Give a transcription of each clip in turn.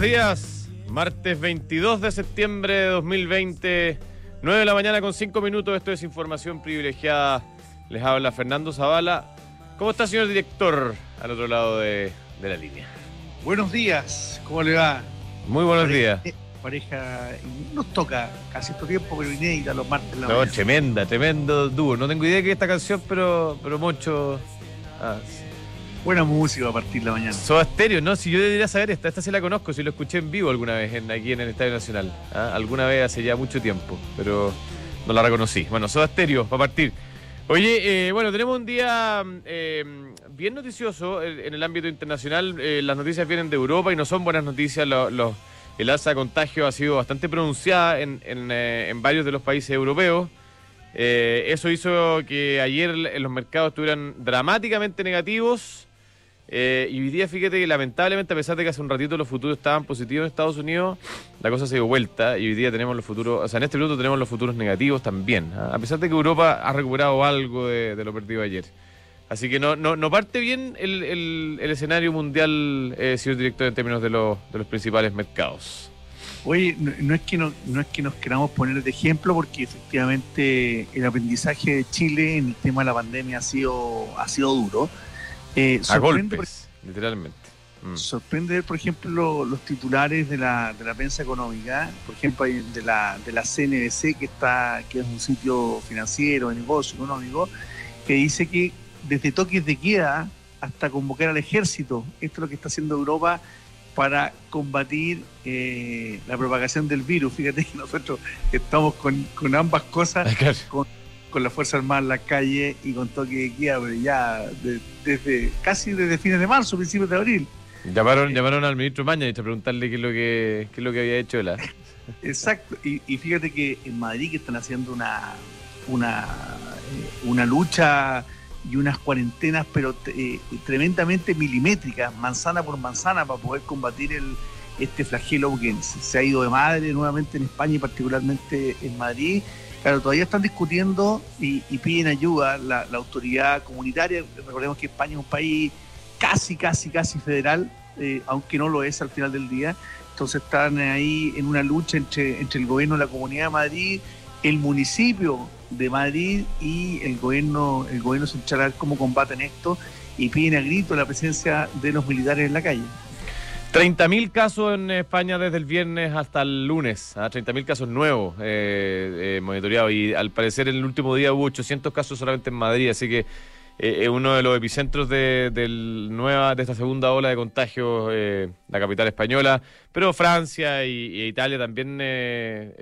buenos días. Martes 22 de septiembre de 2020, 9 de la mañana con 5 minutos. Esto es información privilegiada. Les habla Fernando Zavala. ¿Cómo está, señor director, al otro lado de, de la línea? Buenos días, ¿cómo le va? Muy buenos Pareja- días. Pareja, nos toca casi todo tiempo, pero inédita los martes. la No, mañana. tremenda, tremendo dúo. No tengo idea de qué es esta canción, pero, pero mucho. Ah. Buena música a partir de la mañana. Soda Stereo, no, si yo debería saber esta, esta sí la conozco, si lo escuché en vivo alguna vez en, aquí en el Estadio Nacional. ¿ah? Alguna vez hace ya mucho tiempo, pero no la reconocí. Bueno, Soda Stereo, va a partir. Oye, eh, bueno, tenemos un día eh, bien noticioso en, el ámbito internacional. Eh, las noticias vienen de Europa y no son buenas noticias. El alza de contagio ha sido bastante pronunciada en, en, eh, en varios de los países europeos. Eso hizo que ayer los mercados estuvieran dramáticamente negativos. Eh, y hoy día, fíjate que lamentablemente, a pesar de que hace un ratito los futuros estaban positivos en Estados Unidos, la cosa se dio vuelta y hoy día tenemos los futuros, o sea, en este minuto tenemos los futuros negativos también, ¿ah? a pesar de que Europa ha recuperado algo de, lo perdido ayer. Así que no, no, no parte bien el, el- escenario mundial, eh, señor director, en términos de de los principales mercados. Oye, no, no es que no, no es que nos queramos poner de ejemplo, porque efectivamente el aprendizaje de Chile en el tema de la pandemia ha sido, ha sido duro. Eh, A golpes, literalmente. Mm. sorprende ver, por ejemplo, los titulares de la, de la prensa económica, por ejemplo, hay de la, de la CNBC, que, está, que es un sitio financiero, de negocio económico, que dice que desde toques de queda hasta convocar al ejército, esto es lo que está haciendo Europa para combatir eh, la propagación del virus. Fíjate que nosotros estamos con, con ambas cosas, Claro. Con la Fuerza Armada en la calle y con toque de queda, pero ya de- desde casi desde fines de marzo, principios de abril. Llamaron, llamaron al ministro Maña a preguntarle qué es lo que, qué es lo que había hecho él. ¿ah? Exacto, y, y fíjate que en Madrid que están haciendo una, una, eh, una lucha y unas cuarentenas, pero eh, tremendamente milimétricas, manzana por manzana, para poder combatir el, este flagelo que se ha ido de madre nuevamente en España y particularmente en Madrid. Claro, todavía están discutiendo y, piden ayuda la, autoridad comunitaria. Recordemos que España es un país casi, casi, casi federal, eh, aunque no lo es al final del día. Entonces están ahí en una lucha entre, entre el gobierno de la Comunidad de Madrid, el municipio de Madrid y el gobierno, el gobierno central cómo combaten esto y piden a grito la presencia de los militares en la calle. 30.000 casos en España desde el viernes hasta el lunes, ¿ah? 30.000 casos nuevos eh, eh, monitoreados y al parecer en el último día hubo 800 casos solamente en Madrid, así que eh, es uno de los epicentros de, nueva, de esta segunda ola de contagios, la capital española, pero Francia y, Italia también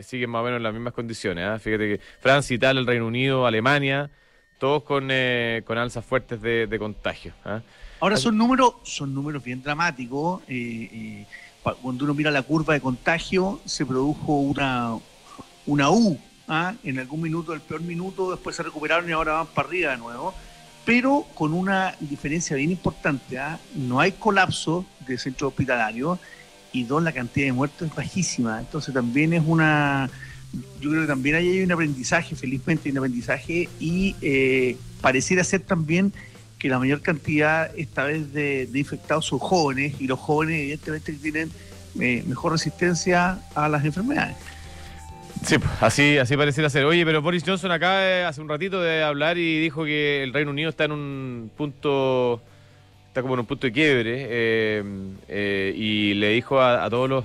siguen más o menos en las mismas condiciones. ¿ah? Fíjate que Francia, Italia, el Reino Unido, Alemania, todos con, con alzas fuertes de, de contagio. ¿Ah? Ahora son números, son números bien dramáticos. eh, eh, cuando uno mira la curva de contagio, se produjo una, una U. ¿ah? En algún minuto, el peor minuto, después se recuperaron y ahora van para arriba de nuevo. Pero con una diferencia bien importante. ¿ah? No hay colapso de centro hospitalario y dos, la cantidad de muertos es bajísima. Entonces también es una... Yo creo que también ahí hay un aprendizaje, felizmente hay un aprendizaje y eh, pareciera ser también que la mayor cantidad esta vez de, infectados son jóvenes y los jóvenes evidentemente tienen eh, mejor resistencia a las enfermedades. Sí, pues, así, así pareciera ser. Oye, pero Boris Johnson acaba de- hace un ratito de hablar y dijo que el Reino Unido está en un punto, está como en un punto de quiebre eh, eh, y le dijo a todos los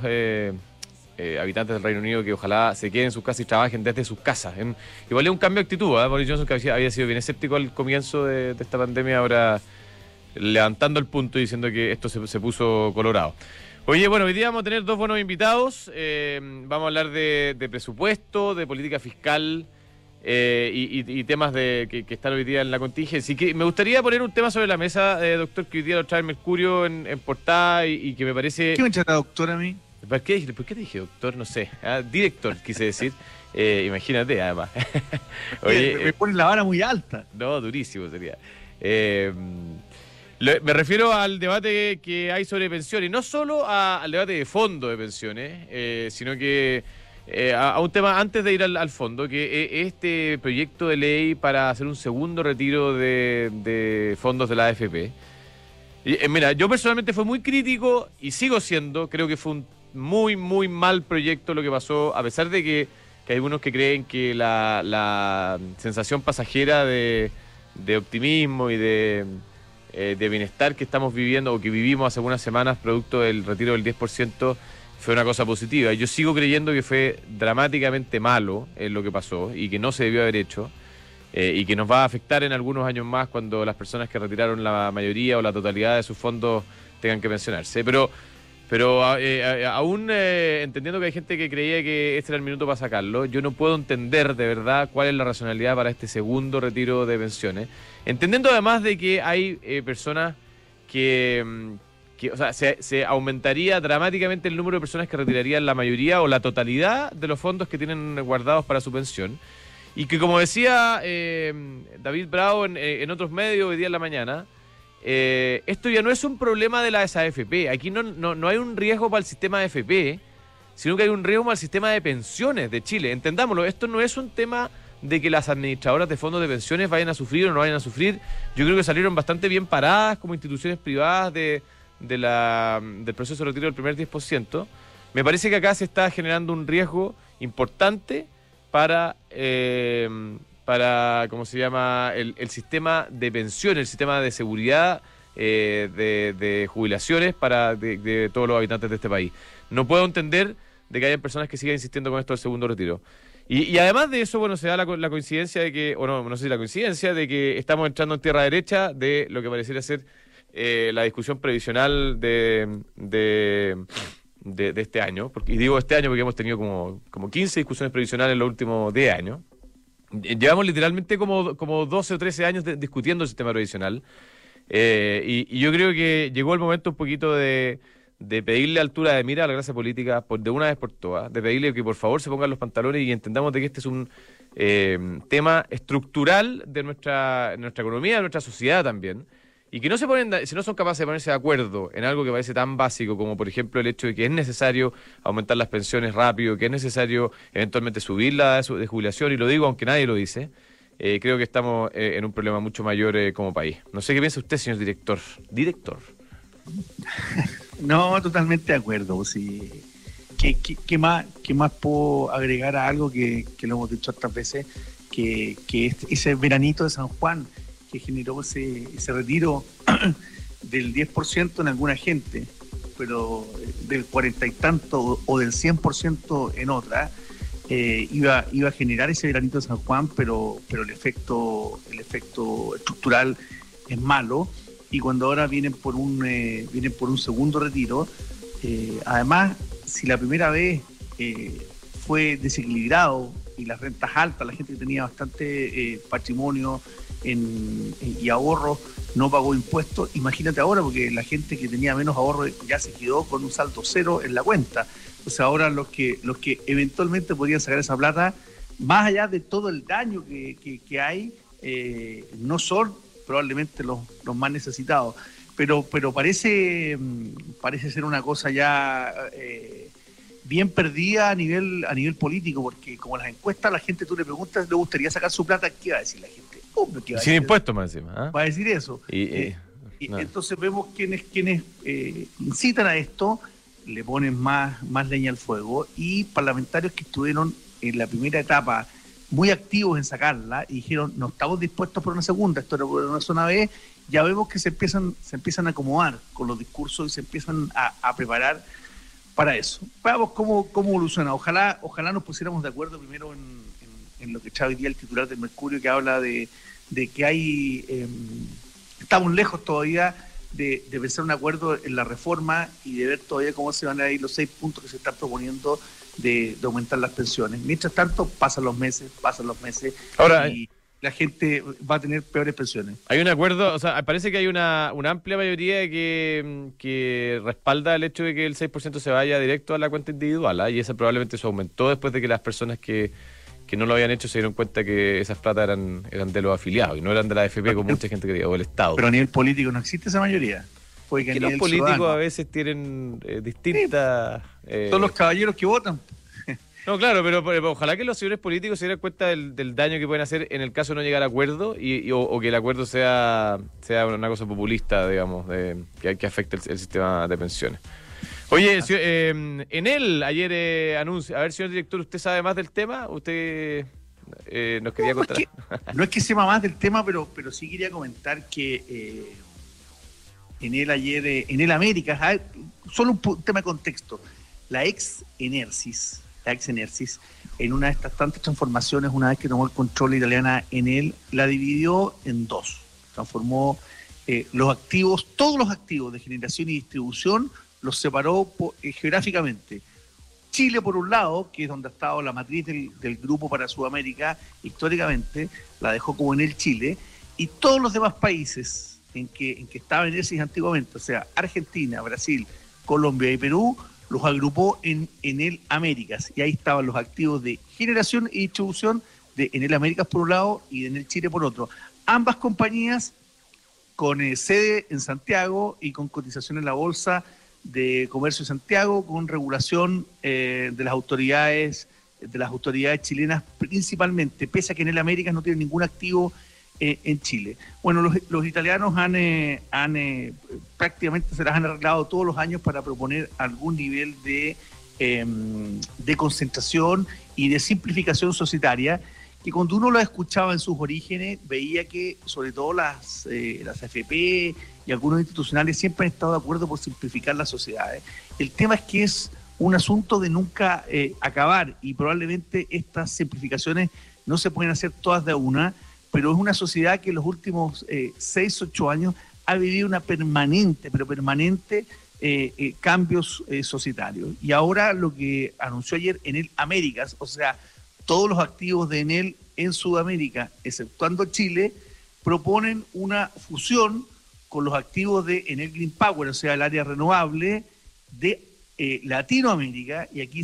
eh, eh, habitantes del Reino Unido que ojalá se queden en sus casas y trabajen desde sus casas. Igual es un cambio de actitud, ¿ah? Boris Johnson que había, sido bien escéptico al comienzo de, esta pandemia, ahora levantando el punto y diciendo que esto se, puso colorado. Oye, bueno, hoy día vamos a tener dos buenos invitados. eh, vamos a hablar de, presupuesto, de política fiscal eh, y, y- y temas de, que, están hoy día en la contingencia. Así que me gustaría poner un tema sobre la mesa, eh, doctor, que hoy día lo trae Mercurio en, portada y, y que me parece... ¿Qué me echa la doctora a mí? ¿Por qué, dije- por qué dije doctor? No sé. Ah, director, quise decir. Eh, imagínate, además. me, me eh, pone la vara muy alta. no, durísimo sería. Eh, me refiero al debate que hay sobre pensiones, no solo a- al debate de fondo de pensiones, eh, sino que eh, a, a un tema antes de ir al, al fondo, que eh, este proyecto de ley para hacer un segundo retiro de, de fondos de la AFP. Mira, yo personalmente fui muy crítico y sigo siendo, creo que fue un muy, muy mal proyecto lo que pasó, a pesar de que, hay algunos que creen que la, sensación pasajera de, optimismo y de, eh, de, bienestar que estamos viviendo o que vivimos hace algunas semanas producto del retiro del 10% fue una cosa positiva. Yo sigo creyendo que fue dramáticamente malo en lo que pasó y que no se debió haber hecho. Eh, y que nos va a afectar en algunos años más cuando las personas que retiraron la mayoría o la totalidad de sus fondos tengan que pensionarse. Pero, pero eh, aún eh, entendiendo que hay gente que creía que este era el minuto para sacarlo, yo no puedo entender de verdad cuál es la racionalidad para este segundo retiro de pensiones. Entendiendo además de que hay personas que, mm, o sea, se, aumentaría dramáticamente el número de personas que retirarían la mayoría o la totalidad de los fondos que tienen guardados para su pensión. Y que como decía eh, David Bravo eh, en, otros medios hoy día en la mañana, eh, esto ya no es un problema de la AFP. Aquí no, no, hay un riesgo para el sistema de AFP, sino que hay un riesgo para el sistema de pensiones de Chile. Entendámoslo, esto no es un tema de que las administradoras de fondos de pensiones vayan a sufrir o no vayan a sufrir. Yo creo que salieron bastante bien paradas como instituciones privadas del proceso de retiro del primer 10%. Me parece que acá se está generando un riesgo importante para, eh, para ¿cómo se llama?, el, sistema de pensiones, el sistema de seguridad eh, de, jubilaciones para de, todos los habitantes de este país. No puedo entender de que haya personas que sigan insistiendo con esto del segundo retiro. Y, además de eso, bueno, se da la, coincidencia de que, o no, no sé si la coincidencia, de que estamos entrando en tierra derecha de lo que pareciera ser eh, la discusión previsional de, de de, este año, porque, y digo este año porque hemos tenido como, como 15 discusiones previsionales en los últimos 10 años. Llevamos literalmente como, como 12 o 13 años discutiendo el sistema previsional. Eh, y, yo creo que llegó el momento un poquito de, de pedirle altura de mira a la clase política por, de una vez por todas, de pedirle que por favor se pongan los pantalones y entendamos de que este es un eh, tema estructural de nuestra, nuestra economía, de nuestra sociedad también y que no se ponen, si no son capaces de ponerse de acuerdo en algo que parece tan básico como por ejemplo el hecho de que es necesario aumentar las pensiones rápido, que es necesario eventualmente subir la edad de jubilación, y lo digo aunque nadie lo dice, eh, creo que estamos eh, en un problema mucho mayor eh, como país. No sé qué piensa usted, señor director. Director. No, totalmente de acuerdo. Sí. ¿Qué, más, ¿Qué más puedo agregar a algo que, que lo hemos dicho otras veces? Que, que ese veranito de San Juan que generó ese, ese retiro del 10% en alguna gente, pero eh, del cuarenta y tanto o del 100% en otra, eh, iba, iba a generar ese veranito de San Juan, pero, pero el, efecto, el efecto estructural es malo. Y cuando ahora vienen por un, eh, por un segundo retiro, además, si la primera vez fue desequilibrado y las rentas altas, la gente que tenía bastante patrimonio y ahorro no pagó impuestos. Imagínate ahora, porque la gente que tenía menos ahorro ya se quedó con un salto cero en la cuenta. O sea, ahora los que, los que eventualmente podrían sacar esa plata, más allá de todo el daño que, que, hay, eh, no son probablemente los, los más necesitados. Pero, pero parece, mm, parece ser una cosa ya eh, bien perdida a nivel, a nivel político, porque como las encuestas, la gente tú le preguntas, ¿le gustaría sacar su plata? ¿Qué va a decir la gente? Sin impuestos más encima. ¿ah? Va a decir eso. Y, eh, entonces vemos quienes, quienes eh, incitan a esto, le ponen más, más leña al fuego y parlamentarios que estuvieron en la primera etapa muy activos en sacarla y dijeron no estamos dispuestos por una segunda, esto era por una zona B, ya vemos que se empiezan, se empiezan a acomodar con los discursos y se empiezan a, preparar para eso. Veamos cómo, cómo evoluciona. Ojalá, ojalá nos pusiéramos de acuerdo primero en, en lo que está hoy día el titular del Mercurio, que habla de, que hay, eh, estamos lejos todavía de, de, pensar un acuerdo en la reforma y de ver todavía cómo se van a ir los seis puntos que se están proponiendo de, aumentar las pensiones. Mientras tanto, pasan los meses, pasan los meses. Ahora, y la gente va a tener peores pensiones. Hay un acuerdo, o sea, parece que hay una, una amplia mayoría que, que respalda el hecho de que el 6% se vaya directo a la cuenta individual, ¿ah? y ese probablemente se aumentó después de que las personas que que no lo habían hecho se dieron cuenta que esas plata eran, eran de los afiliados y no eran de la AFP como mucha gente creía, o del Estado. Pero a nivel político no existe esa mayoría. Porque los políticos a veces tienen eh, distintas... Eh, son los caballeros que votan. No, claro, pero, ojalá que los señores políticos se den cuenta del, daño que pueden hacer en el caso de no llegar a acuerdo y, o, que el acuerdo sea, sea una cosa populista, digamos, de, que, que afecte el, sistema de pensiones. Oye, eh, en él ayer eh, anuncia, a ver, señor director, ¿usted sabe más del tema? ¿Usted eh, nos quería contar? No es, que, sepa más del tema, pero, pero sí quería comentar que eh, en él ayer, en el América, solo un tema de contexto, la ex Enersis, la ex Enersis, en una de estas tantas transformaciones, una vez que tomó el control italiana en él, la dividió en dos. Transformó eh, los activos, todos los activos de generación y distribución, los separó eh, geográficamente. Chile, por un lado, que es donde ha estado la matriz del, grupo para Sudamérica históricamente, la dejó como en el Chile, y todos los demás países en que, en que estaba antiguamente, o sea, Argentina, Brasil, Colombia y Perú, los agrupó en Enel Américas. Y ahí estaban los activos de generación y distribución de Enel Américas por un lado y de Enel Chile por otro. Ambas compañías con eh, sede en Santiago y con cotización en la Bolsa de Comercio de Santiago, con regulación eh, de las autoridades de las autoridades chilenas principalmente, pese a que Enel Américas no tiene ningún activo eh, en Chile. Bueno, los, italianos han, eh, han prácticamente se las han arreglado todos los años para proponer algún nivel de, em, de concentración y de simplificación societaria, que cuando uno lo escuchaba en sus orígenes, veía que sobre todo las, las AFP y algunos institucionales siempre han estado de acuerdo por simplificar las sociedades. El tema es que es un asunto de nunca acabar y probablemente estas simplificaciones no se pueden hacer todas de una, pero es una sociedad que en los últimos eh, seis, ocho años ha vivido una permanente, pero permanente eh, eh, cambios societarios. Y ahora lo que anunció ayer Enel Américas, o sea, todos los activos de Enel en Sudamérica, exceptuando Chile, proponen una fusión con los activos de Enel Green Power, o sea, el área renovable de Latinoamérica, y aquí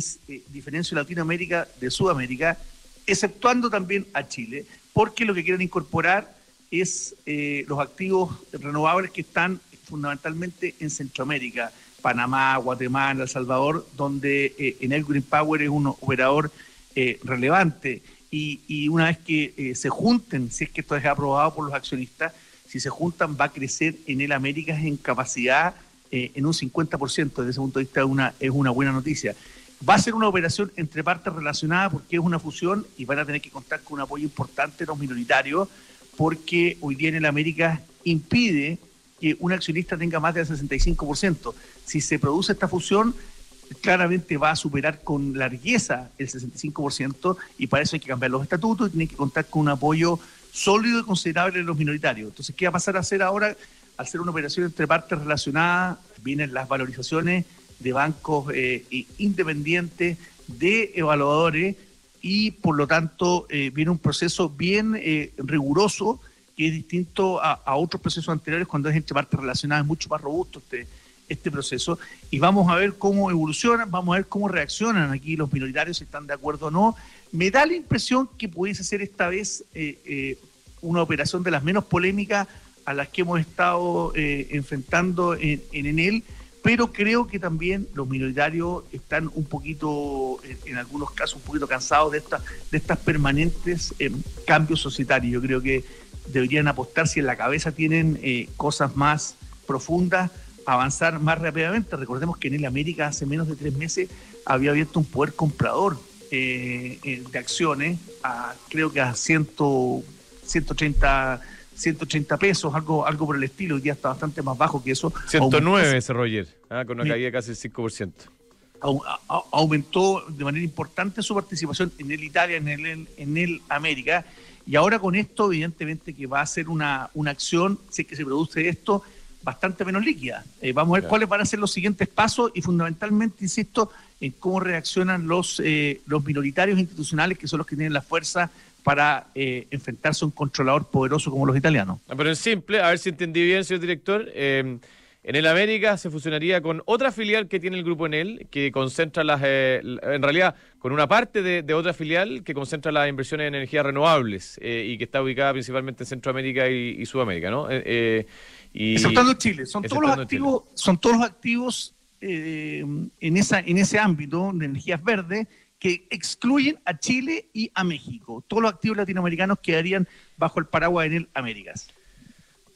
diferencio Latinoamérica de Sudamérica, exceptuando también a Chile, porque lo que quieren incorporar es eh, los activos renovables que están fundamentalmente en Centroamérica, Panamá, Guatemala, El Salvador, donde eh, Enel Green Power es un operador eh, relevante. Y, una vez que se junten, si es que esto es aprobado por los accionistas, si se juntan va a crecer Enel Américas en capacidad en un 50%. Desde ese punto de vista una, es una buena noticia. Va a ser una operación entre partes relacionadas porque es una fusión y van a tener que contar con un apoyo importante de los minoritarios porque hoy día en el América impide que un accionista tenga más del 65%. Si se produce esta fusión, claramente va a superar con largueza el 65% y para eso hay que cambiar los estatutos y tiene que contar con un apoyo sólido y considerable de los minoritarios. Entonces, ¿qué va a pasar a hacer ahora? Al ser una operación entre partes relacionadas, vienen las valorizaciones de bancos eh, independientes, de evaluadores, y por lo tanto eh, viene un proceso bien eh, riguroso que es distinto a, otros procesos anteriores cuando es entre partes relacionadas, es mucho más robusto este, este proceso y vamos a ver cómo evolucionan, vamos a ver cómo reaccionan aquí los minoritarios, si están de acuerdo o no. Me da la impresión que pudiese ser esta vez una operación de las menos polémicas a las que hemos estado enfrentando en, en pero creo que también los minoritarios están un poquito, en, algunos casos, un poquito cansados de, estas de estas permanentes eh, cambios societarios. Yo creo que deberían apostar, si en la cabeza tienen eh, cosas más profundas, avanzar más rápidamente. Recordemos que en el América hace menos de tres meses había abierto un poder comprador eh, de acciones, a, creo que a 100, 130 180 pesos, algo, algo por el estilo, hoy día está bastante más bajo que eso. 109 ese Roger, ah, con una caída casi del 5%. aumentó de manera importante su participación en el Italia, en el, en el América, y ahora con esto, evidentemente que va a ser una, una acción, si es que se produce esto, bastante menos líquida. Eh, vamos a ver cuáles van a ser los siguientes pasos y fundamentalmente, insisto, en cómo reaccionan los, eh, los minoritarios institucionales, que son los que tienen la fuerza para eh, enfrentarse a un controlador poderoso como los italianos. Ah, pero en simple, a ver si entendí bien, señor director. Eh, en el América se fusionaría con otra filial que tiene el grupo Enel, que concentra las, eh, en realidad, con una parte de, otra filial que concentra las inversiones en energías renovables y que está ubicada principalmente en Centroamérica y, Sudamérica, ¿no? Y, exceptuando Chile, son todos los activos, son todos los activos en esa, en ese ámbito de energías verdes que excluyen a Chile y a México. Todos los activos latinoamericanos quedarían bajo el paraguas en el Américas.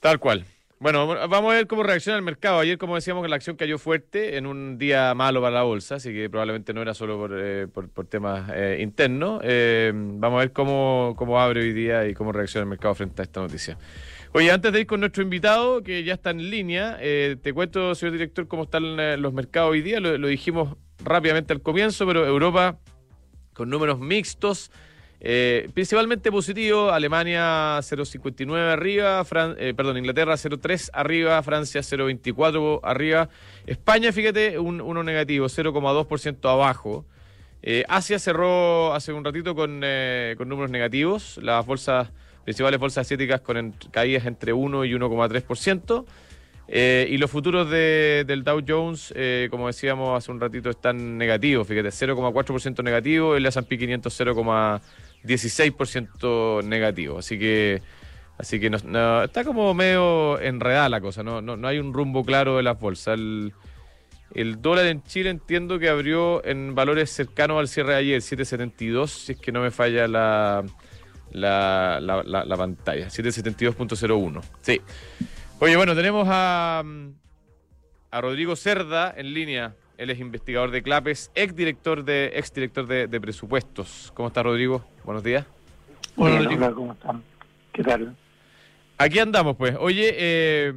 Tal cual. Bueno, vamos a ver cómo reacciona el mercado. Ayer, como decíamos, la acción cayó fuerte en un día malo para la bolsa, así que probablemente no era solo por, eh, temas eh, internos. Eh, vamos a ver cómo, cómo abre hoy día y cómo reacciona el mercado frente a esta noticia. Oye, antes de ir con nuestro invitado, que ya está en línea, te cuento, señor director, cómo están los mercados hoy día. lo dijimos rápidamente al comienzo, pero Europa con números mixtos. Eh, principalmente positivo, Alemania 0,59 arriba, eh, perdón, Inglaterra 0,3 arriba, Francia 0,24 arriba, España, fíjate, un, uno negativo, 0,2% abajo. Eh, Asia cerró hace un ratito con, con, números negativos, las bolsas, principales bolsas asiáticas con caídas entre 1 y 1,3%. Eh, y los futuros del Dow Jones, eh, como decíamos hace un ratito, están negativos, fíjate, 0,4% negativo, el S&P 500 0,16% negativo. Así que así que está como medio enredada la cosa, no, no, hay un rumbo claro de las bolsas. El, el, dólar en Chile entiendo que abrió en valores cercanos al cierre de ayer, 7,72, si es que no me falla la, la, la, la pantalla, 772.01. Sí. Oye, bueno, tenemos a, a Rodrigo Cerda en línea. Él es investigador de CLAPES, ex director de, ex director de, presupuestos. ¿Cómo está Rodrigo? Buenos días. Hola, ¿cómo están? ¿Qué tal? Aquí andamos, pues. Oye, eh,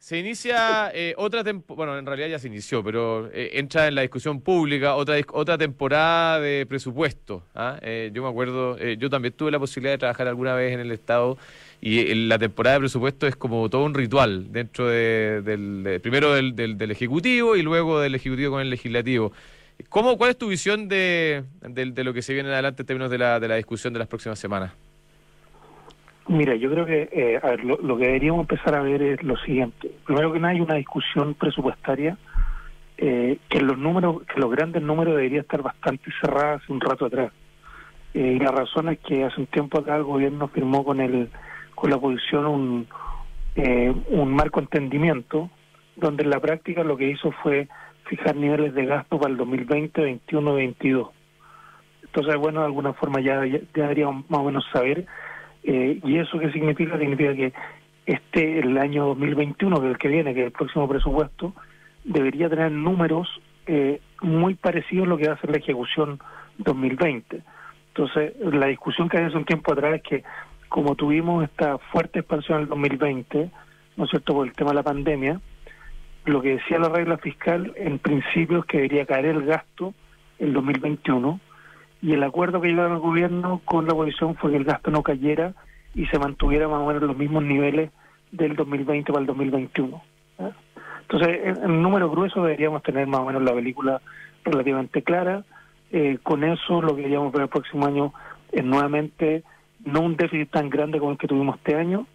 se inicia eh, otra temporada, bueno, en realidad ya se inició, pero eh, entra en la discusión pública otra otra temporada de presupuesto. ¿ah? yo me acuerdo, yo también tuve la posibilidad de trabajar alguna vez en el Estado y la temporada de presupuesto es como todo un ritual dentro del, primero del, del, Ejecutivo y luego del Ejecutivo con el Legislativo. ¿Cómo, ¿Cuál es tu visión de, de, lo que se viene adelante en términos de la, de la discusión de las próximas semanas? Mira, yo creo que eh, a ver, lo, que deberíamos empezar a ver es lo siguiente. Primero que nada hay una discusión presupuestaria eh, que los números, que los grandes números debería estar bastante cerrada hace un rato atrás. Eh, y la razón es que hace un tiempo acá el gobierno firmó con el con la oposición un, eh, un marco entendimiento donde en la práctica lo que hizo fue fijar niveles de gasto para el 2020, 21, 22. Entonces, bueno, de alguna forma ya, ya, deberíamos más o menos saber. Eh, ¿Y eso qué significa? Significa que este, el año 2021, que el que viene, que es el próximo presupuesto, debería tener números eh, muy parecidos a lo que va a ser la ejecución 2020. Entonces, la discusión que hay hace un tiempo atrás es que como tuvimos esta fuerte expansión en el 2020, ¿no es cierto?, por el tema de la pandemia, lo que decía la regla fiscal en principio es que debería caer el gasto el 2021 y el acuerdo que llegaron el gobierno con la oposición fue que el gasto no cayera y se mantuviera más o menos los mismos niveles del 2020 para el 2021. ¿eh? Entonces, en, en, número grueso deberíamos tener más o menos la película relativamente clara. Eh, con eso, lo que deberíamos ver el próximo año es nuevamente no un déficit tan grande como el que tuvimos este año,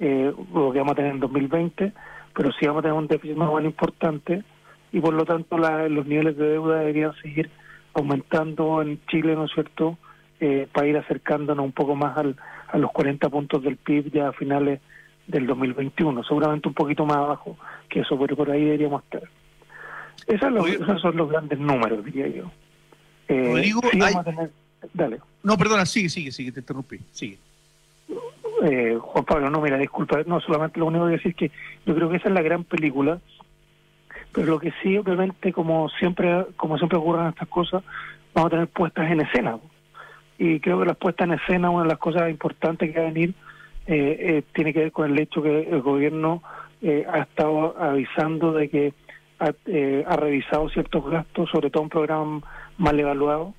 eh, lo que vamos a tener en 2020, pero sí vamos a tener un déficit más o menos importante y por lo tanto los niveles de deuda deberían seguir aumentando en Chile, ¿no es cierto?, eh, para ir acercándonos un poco más al, a los 40 puntos del PIB ya a finales del 2021, seguramente un poquito más abajo que eso, pero por ahí deberíamos estar. esos son los grandes números, diría yo. Eh, a tener Dale. No, perdona, sigue, sigue, sigue, te interrumpí, sigue. Eh, Juan Pablo, no, mira, disculpa, no, solamente lo único que decir es que yo creo que esa es la gran película, pero lo que sí, obviamente, como siempre, como siempre ocurren estas cosas, vamos a tener puestas en escena. Y creo que las puestas en escena, una de las cosas importantes que va a venir, eh, eh, tiene que ver con el hecho que el gobierno ha estado avisando de que ha, ha revisado ciertos gastos, sobre todo un programa mal evaluado,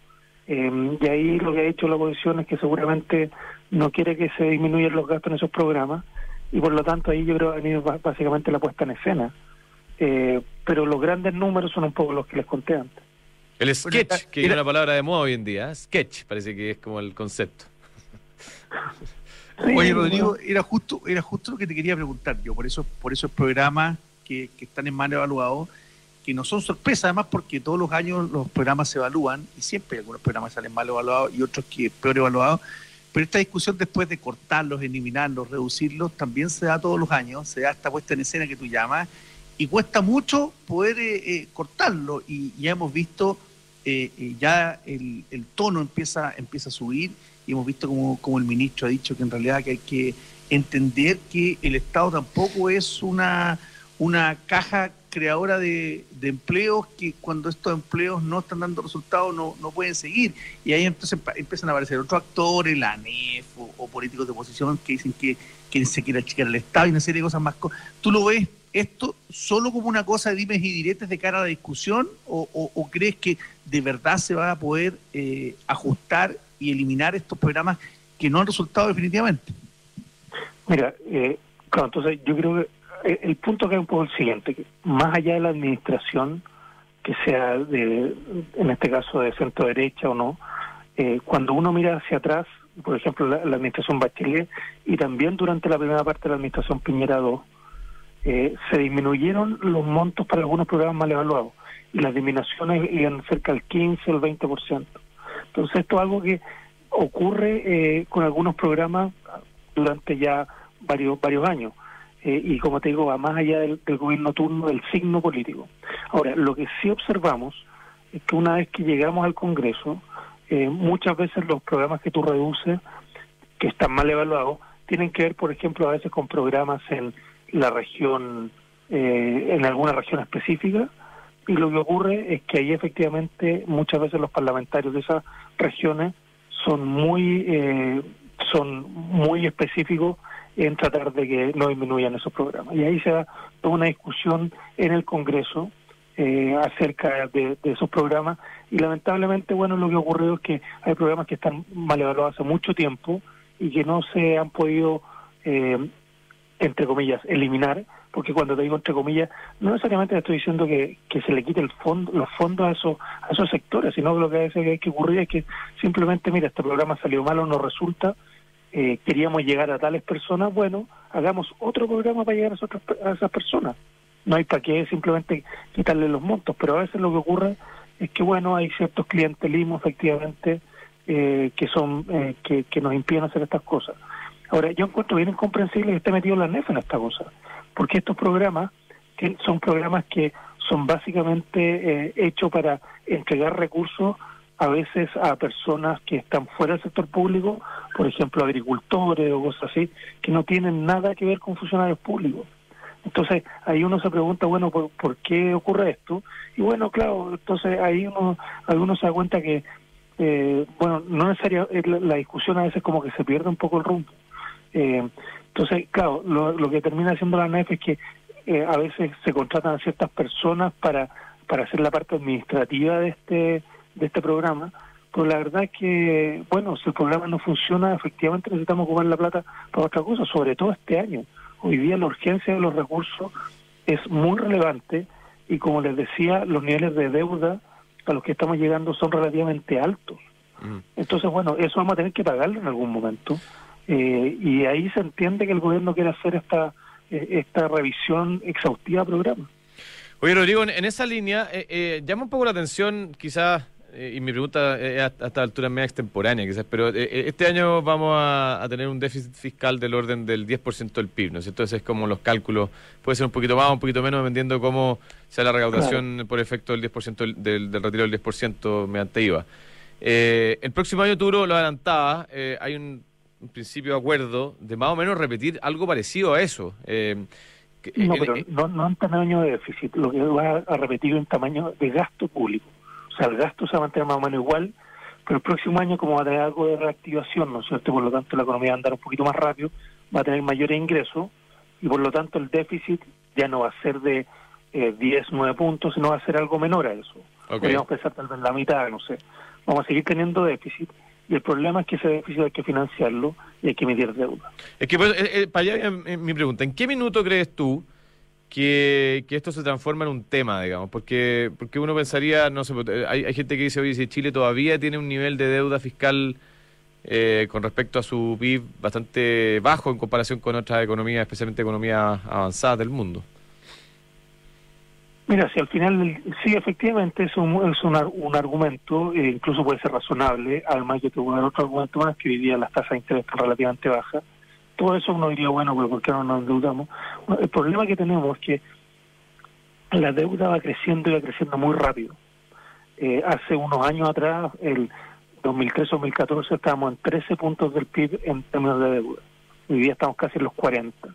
eh, y ahí lo que ha hecho la oposición es que seguramente no quiere que se disminuyan los gastos en esos programas y por lo tanto ahí yo creo que ha venido básicamente la puesta en escena. Eh, pero los grandes números son un poco los que les conté antes. El sketch, que es una palabra de moda hoy en día, ¿eh? sketch parece que es como el concepto. Oye, Rodrigo, era justo, era justo lo que te quería preguntar yo, por eso, por esos programas que, que están en mal evaluados que no son sorpresas, además porque todos los años los programas se evalúan y siempre algunos programas salen mal evaluados y otros que peor evaluados. Pero esta discusión después de cortarlos, eliminarlos, reducirlos, también se da todos los años, se da esta puesta en escena que tú llamas, y cuesta mucho poder eh, eh, cortarlo. Y ya hemos visto eh, ya el, tono empieza, empieza a subir y hemos visto como, como el ministro ha dicho que en realidad que hay que entender que el Estado tampoco es una, una caja creadora de, empleos que cuando estos empleos no están dando resultados no, no pueden seguir. Y ahí entonces empiezan a aparecer otros actores, la ANEF o, políticos de oposición que dicen que, que se quiere achicar el Estado y una serie de cosas más. ¿Tú lo ves esto solo como una cosa de dimes y diretes de cara a la discusión o, crees que de verdad se va a poder eh, ajustar y eliminar estos programas que no han resultado definitivamente? Mira, eh, claro, entonces yo creo que eh, el punto que es un poco el siguiente, que más allá de la administración, que sea de, en este caso de centro derecha o no, eh, cuando uno mira hacia atrás, por ejemplo, la, administración Bachelet y también durante la primera parte de la administración Piñera 2, eh, se disminuyeron los montos para algunos programas mal evaluados y las disminuciones iban cerca del 15 o el 20%. Entonces, esto es algo que ocurre con algunos programas durante ya varios varios años. Eh, y como te digo, va más allá del, gobierno turno, del signo político. Ahora, lo que sí observamos es que una vez que llegamos al Congreso, eh, muchas veces los programas que tú reduces, que están mal evaluados, tienen que ver, por ejemplo, a veces con programas en la región, eh, en alguna región específica, y lo que ocurre es que ahí efectivamente muchas veces los parlamentarios de esas regiones son muy, son muy específicos en tratar de que no disminuyan esos programas. Y ahí se da toda una discusión en el Congreso eh, acerca de, esos programas y lamentablemente, bueno, lo que ha ocurrido es que hay programas que están mal evaluados hace mucho tiempo y que no se han podido, eh, entre comillas, eliminar, porque cuando te digo entre comillas, no necesariamente estoy diciendo que, que se le quite el fondo, los fondos a esos, a esos sectores, sino que lo que hay que ocurrir es que simplemente, mira, este programa salió mal o no resulta, eh, queríamos llegar a tales personas, bueno, hagamos otro programa para llegar a, otras, a esas personas. No hay para qué simplemente quitarle los montos, pero a veces lo que ocurre es que, bueno, hay ciertos clientelismos efectivamente eh, que son eh, que, nos impiden hacer estas cosas. Ahora, yo encuentro bien incomprensible que esté metido la NEF en esta cosa, porque estos programas que son programas que son básicamente hechos para entregar recursos a veces a personas que están fuera del sector público, por ejemplo agricultores o cosas así, que no tienen nada que ver con funcionarios públicos. Entonces ahí uno se pregunta, bueno, ¿por, qué ocurre esto? Y bueno, claro, entonces ahí uno, algunos se da cuenta que, eh, bueno, no necesaria, la discusión a veces como que se pierde un poco el rumbo. Eh, entonces, claro, lo, que termina haciendo la NEF es que eh, a veces se contratan a ciertas personas para, para hacer la parte administrativa de este de este programa, pero la verdad es que, bueno, si el programa no funciona, efectivamente necesitamos ocupar la plata para otra cosa, sobre todo este año. Hoy día la urgencia de los recursos es muy relevante y como les decía, los niveles de deuda a los que estamos llegando son relativamente altos. Mm. Entonces, bueno, eso vamos a tener que pagarlo en algún momento. Eh, y ahí se entiende que el gobierno quiere hacer esta, eh, esta revisión exhaustiva del programa. Oye, Rodrigo, en esa línea, eh, llama un poco la atención quizás eh, y mi pregunta es a esta altura media extemporánea, quizás, pero eh, eh, este año vamos a, tener un déficit fiscal del orden del 10% del PIB, ¿no es cierto? Entonces es como los cálculos, puede ser un poquito más, un poquito menos, dependiendo cómo sea la recaudación por efecto del 10% del, del, retiro del 10% mediante IVA. el próximo año, Turo lo adelantaba, hay un, principio de acuerdo de más o menos repetir algo parecido a eso. no, pero no, no en tamaño de déficit, lo que va a repetir en tamaño de gasto público. O sea, el gasto se va a mantener más o menos igual, pero el próximo año, como va a tener algo de reactivación, ¿no es cierto? Por lo tanto, la economía va a andar un poquito más rápido, va a tener mayores ingresos y por lo tanto el déficit ya no va a ser de eh, 10, 9 puntos, sino va a ser algo menor a eso. Podríamos pensar tal vez la mitad, no sé. Vamos a seguir teniendo déficit y el problema es que ese déficit hay que financiarlo y hay que emitir deuda. Es que, pues, eh, eh, para allá mi pregunta, ¿en qué minuto crees tú que, esto se transforma en un tema, digamos, porque, porque uno pensaría, no sé, hay, hay gente que dice, oye, si Chile todavía tiene un nivel de deuda fiscal eh, con respecto a su PIB bastante bajo en comparación con otras economías, especialmente economías avanzadas del mundo. Mira, si al final, sí, efectivamente es un, es un, un argumento, e incluso puede ser razonable, además yo tengo otro argumento más, que hoy día las tasas de interés están relativamente bajas, todo eso uno diría, bueno, pero ¿por qué no nos endeudamos? el problema que tenemos es que la deuda va creciendo y va creciendo muy rápido. eh, hace unos años atrás, el 2013-2014, estábamos en 13 puntos del PIB en términos de deuda. Hoy día estamos casi en los 40.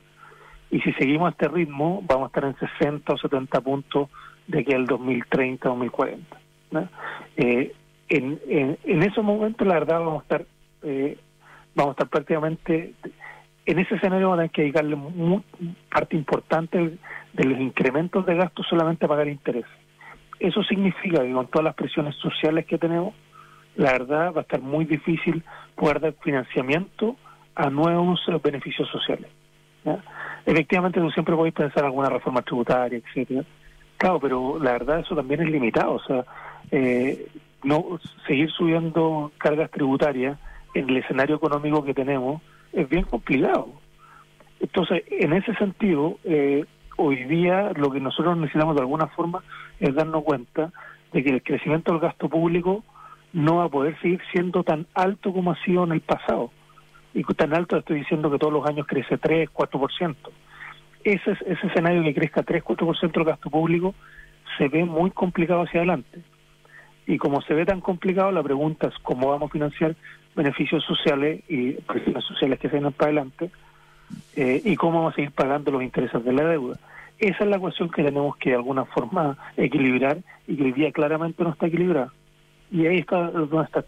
Y si seguimos a este ritmo, vamos a estar en 60 o 70 puntos de aquí al 2030-2040. Eh, en, en, en, esos momentos, la verdad, vamos a estar eh, vamos a estar prácticamente en ese escenario vamos a tener que dedicarle parte importante de los incrementos de gastos solamente a pagar intereses. Eso significa que con todas las presiones sociales que tenemos, la verdad va a estar muy difícil poder dar financiamiento a nuevos beneficios sociales. Efectivamente, tú siempre podéis pensar en alguna reforma tributaria, etcétera. Claro, pero la verdad eso también es limitado. O sea, eh, no seguir subiendo cargas tributarias en el escenario económico que tenemos es bien complicado. Entonces, en ese sentido, eh, hoy día lo que nosotros necesitamos de alguna forma es darnos cuenta de que el crecimiento del gasto público no va a poder seguir siendo tan alto como ha sido en el pasado. Y tan alto estoy diciendo que todos los años crece 3, 4%. Ese, ese escenario que crezca 3, 4% del gasto público se ve muy complicado hacia adelante. Y como se ve tan complicado, la pregunta es cómo vamos a financiar beneficios sociales y presiones sociales que se vienen para adelante eh, y cómo vamos a seguir pagando los intereses de la deuda. Esa es la cuestión que tenemos que de alguna forma equilibrar y que hoy día claramente no está equilibrada. Y ahí está donde está,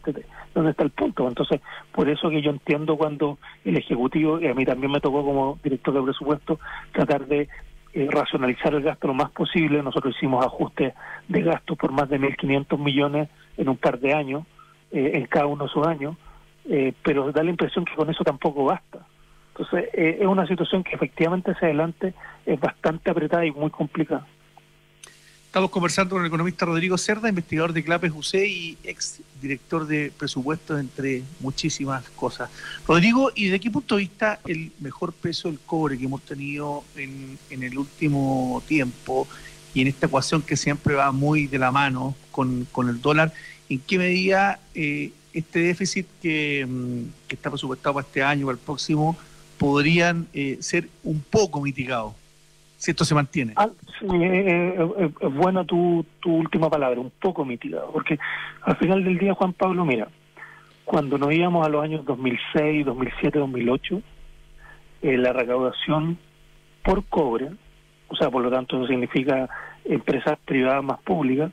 donde está el punto. Entonces, por eso que yo entiendo cuando el Ejecutivo, y a mí también me tocó como director de presupuesto, tratar de eh, racionalizar el gasto lo más posible. Nosotros hicimos ajustes de gasto por más de 1.500 millones en un par de años, eh, en cada uno de esos años eh, pero da la impresión que con eso tampoco basta. Entonces, eh, es una situación que efectivamente hacia adelante es bastante apretada y muy complicada. Estamos conversando con el economista Rodrigo Cerda, investigador de Clapes UC y ex director de presupuestos, entre muchísimas cosas. Rodrigo, ¿y de qué punto de vista el mejor peso del cobre que hemos tenido en, en el último tiempo y en esta ecuación que siempre va muy de la mano con, con el dólar, en qué medida eh, este déficit que, mm, que, está presupuestado para este año, para el próximo, podrían eh, ser un poco mitigados, si esto se mantiene. Ah, sí, eh, eh, es buena tu, tu última palabra, un poco mitigado, porque al final del día, Juan Pablo, mira, cuando nos íbamos a los años 2006, 2007, 2008, la recaudación por cobre, o sea, por lo tanto eso significa empresas privadas más públicas,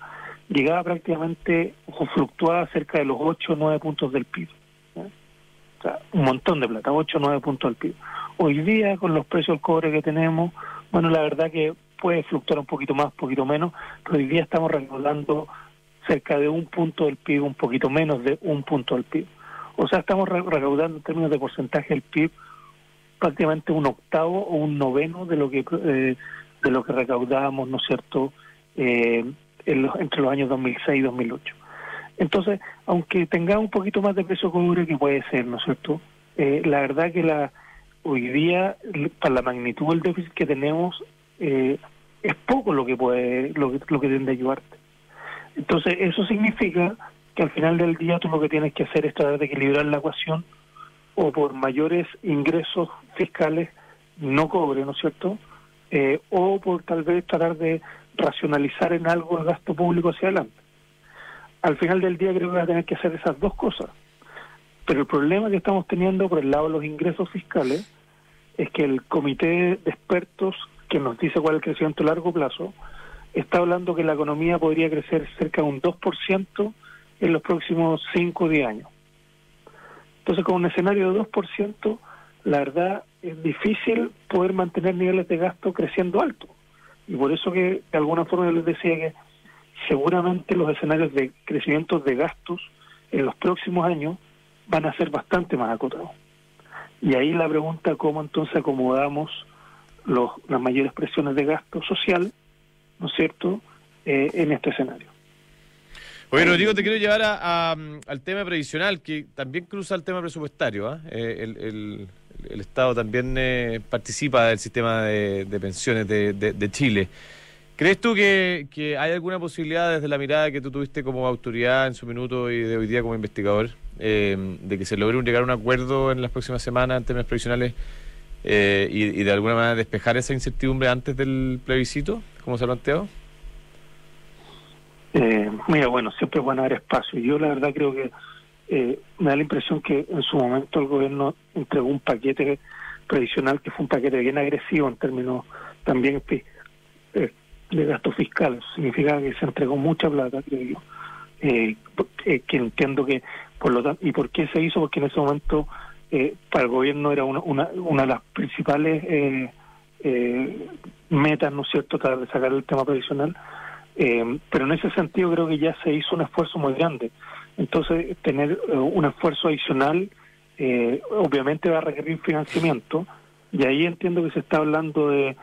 llegaba prácticamente o fluctuaba cerca de los 8 o 9 puntos del PIB. O sea, un montón de plata, 8 o 9 puntos del PIB. Hoy día, con los precios del cobre que tenemos, bueno, la verdad que puede fluctuar un poquito más, un poquito menos, pero hoy día estamos recaudando cerca de un punto del PIB, un poquito menos de un punto del PIB. O sea, estamos recaudando en términos de porcentaje del PIB prácticamente un octavo o un noveno de lo que eh, de lo que recaudábamos, ¿no es cierto?, eh, entre los años 2006 y 2008. Entonces, aunque tenga un poquito más de peso cobre, que puede ser, ¿no es cierto? Eh, la verdad que la hoy día, para la magnitud del déficit que tenemos, eh, es poco lo que puede, lo lo que tiende a ayudarte. Entonces, eso significa que al final del día tú lo que tienes que hacer es tratar de equilibrar la ecuación o por mayores ingresos fiscales no cobre, ¿no es cierto? Eh, o por tal vez tratar de racionalizar en algo el gasto público hacia adelante. Al final del día creo que va a tener que hacer esas dos cosas. Pero el problema que estamos teniendo por el lado de los ingresos fiscales es que el comité de expertos que nos dice cuál es el crecimiento a largo plazo está hablando que la economía podría crecer cerca de un 2% en los próximos 5 o 10 años. Entonces, con un escenario de 2%, la verdad es difícil poder mantener niveles de gasto creciendo alto. Y por eso que de alguna forma yo les decía que seguramente los escenarios de crecimiento de gastos en los próximos años van a ser bastante más acotados. Y ahí la pregunta cómo entonces acomodamos los, las mayores presiones de gasto social, ¿no es cierto?, eh, en este escenario. Oye, Rodrigo, te quiero llevar a, al tema previsional, que también cruza el tema presupuestario. ¿ah? Eh, el, Estado también eh, participa del sistema de, pensiones de, Chile. ¿Crees tú que, hay alguna posibilidad desde la mirada que tú tuviste como autoridad en su minuto y de hoy día como investigador eh, de que se logre llegar a un acuerdo en las próximas semanas en términos previsionales eh, y, de alguna manera despejar esa incertidumbre antes del plebiscito, como se ha planteado? Eh, mira, bueno, siempre van a haber espacio. Yo la verdad creo que eh, me da la impresión que en su momento el gobierno entregó un paquete tradicional que fue un paquete bien agresivo en términos también eh, de gasto fiscal. Eso significa que se entregó mucha plata, creo yo. Eh, eh, que entiendo que, por lo tanto, ¿y por qué se hizo? Porque en ese momento para el gobierno era una, una, una de las principales metas, ¿no es cierto?, tratar de sacar el tema previsional. Pero en ese sentido creo que ya se hizo un esfuerzo muy grande. Entonces, tener eh, un esfuerzo adicional eh, obviamente va a requerir financiamiento y ahí entiendo que se está hablando de,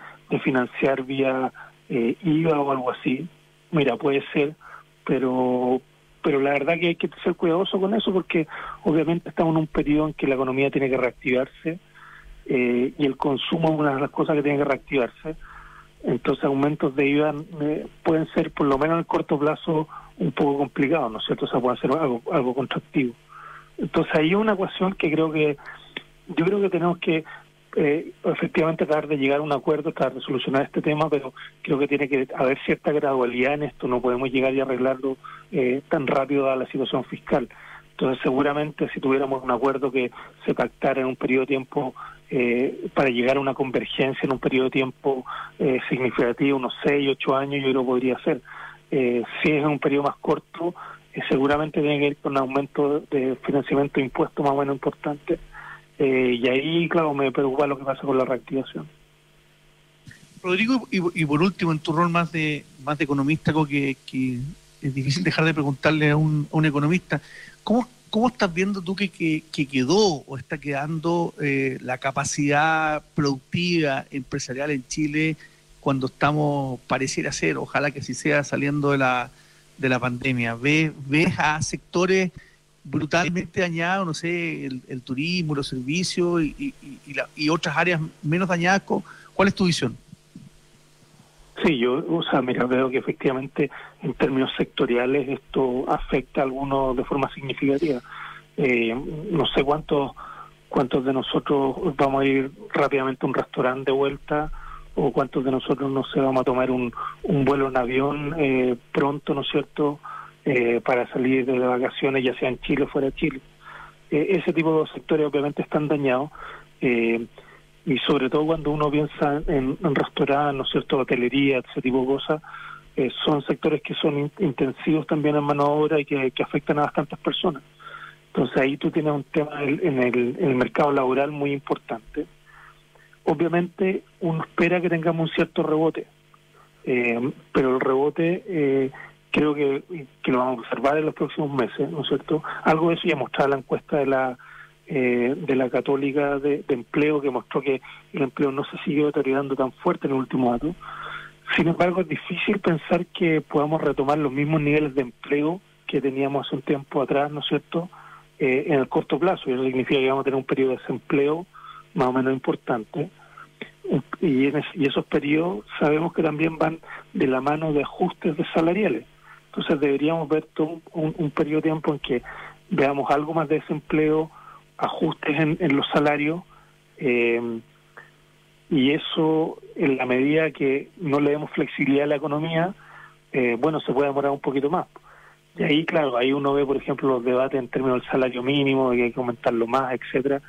financiar vía eh, IVA o algo así. Mira, puede ser, pero pero la verdad que hay que ser cuidadoso con eso porque obviamente estamos en un periodo en que la economía tiene que reactivarse eh, y el consumo es una de las cosas que tiene que reactivarse. Entonces aumentos de IVA eh, pueden ser por lo menos en el corto plazo un poco complicados, ¿no es cierto? O sea, puede ser algo, algo contractivo. Entonces ahí hay una ecuación que creo que yo creo que tenemos que eh, efectivamente tratar de llegar a un acuerdo, tratar de solucionar este tema, pero creo que tiene que haber cierta gradualidad en esto, no podemos llegar y arreglarlo eh, tan rápido a la situación fiscal. Entonces seguramente si tuviéramos un acuerdo que se pactara en un periodo de tiempo eh, para llegar a una convergencia en un periodo de tiempo eh, significativo, unos 6, 8 años, yo lo podría hacer. Eh, si es en un periodo más corto, eh, seguramente tiene que ir con un aumento de financiamiento de impuestos más o menos importante. Eh, y ahí, claro, me preocupa lo que pasa con la reactivación. Rodrigo, y, por último, en tu rol más de más de economista, que, es difícil dejar de preguntarle a un, a un economista, ¿cómo, ¿cómo estás viendo tú que, que, que quedó o está quedando eh, la capacidad productiva empresarial en Chile cuando estamos, pareciera ser, ojalá que así sea, saliendo de la, de la pandemia? ¿Ves, ves a sectores brutalmente dañados, no sé, el, el turismo, los servicios y, y, la, y otras áreas menos dañadas? ¿Cuál es tu visión? Sí, yo, o sea, mira, veo que efectivamente en términos sectoriales esto afecta a algunos de forma significativa. Eh, no sé cuántos cuántos de nosotros vamos a ir rápidamente a un restaurante de vuelta o cuántos de nosotros no sé vamos a tomar un, un vuelo en avión eh, pronto, ¿no es cierto?, eh, para salir de vacaciones, ya sea en Chile o fuera de Chile. Eh, ese tipo de sectores obviamente están dañados. Eh, y sobre todo cuando uno piensa en, en restaurantes, ¿no es cierto?, hotelería, ese tipo de cosas, son sectores que son in, intensivos también en mano de obra y que, que, afectan a bastantes personas. Entonces ahí tú tienes un tema en en el mercado laboral muy importante. Obviamente uno espera que tengamos un cierto rebote, eh, pero el rebote eh, creo que, lo vamos a observar en los próximos meses, ¿no es cierto? Algo de eso ya mostraba la encuesta de la eh, de la católica de, empleo que mostró que el empleo no se siguió deteriorando tan fuerte en el último dato. Sin embargo, es difícil pensar que podamos retomar los mismos niveles de empleo que teníamos hace un tiempo atrás, ¿no es cierto?, eh, en el corto plazo. Y eso significa que vamos a tener un periodo de desempleo más o menos importante. Y, en es, y esos periodos sabemos que también van de la mano de ajustes de salariales. Entonces deberíamos ver todo un, periodo de tiempo en que veamos algo más de desempleo, ajustes en, en los salarios eh, y eso en la medida que no le demos flexibilidad a la economía eh, bueno se puede demorar un poquito más y ahí claro ahí uno ve por ejemplo los debates en términos del salario mínimo de que hay que aumentarlo más etcétera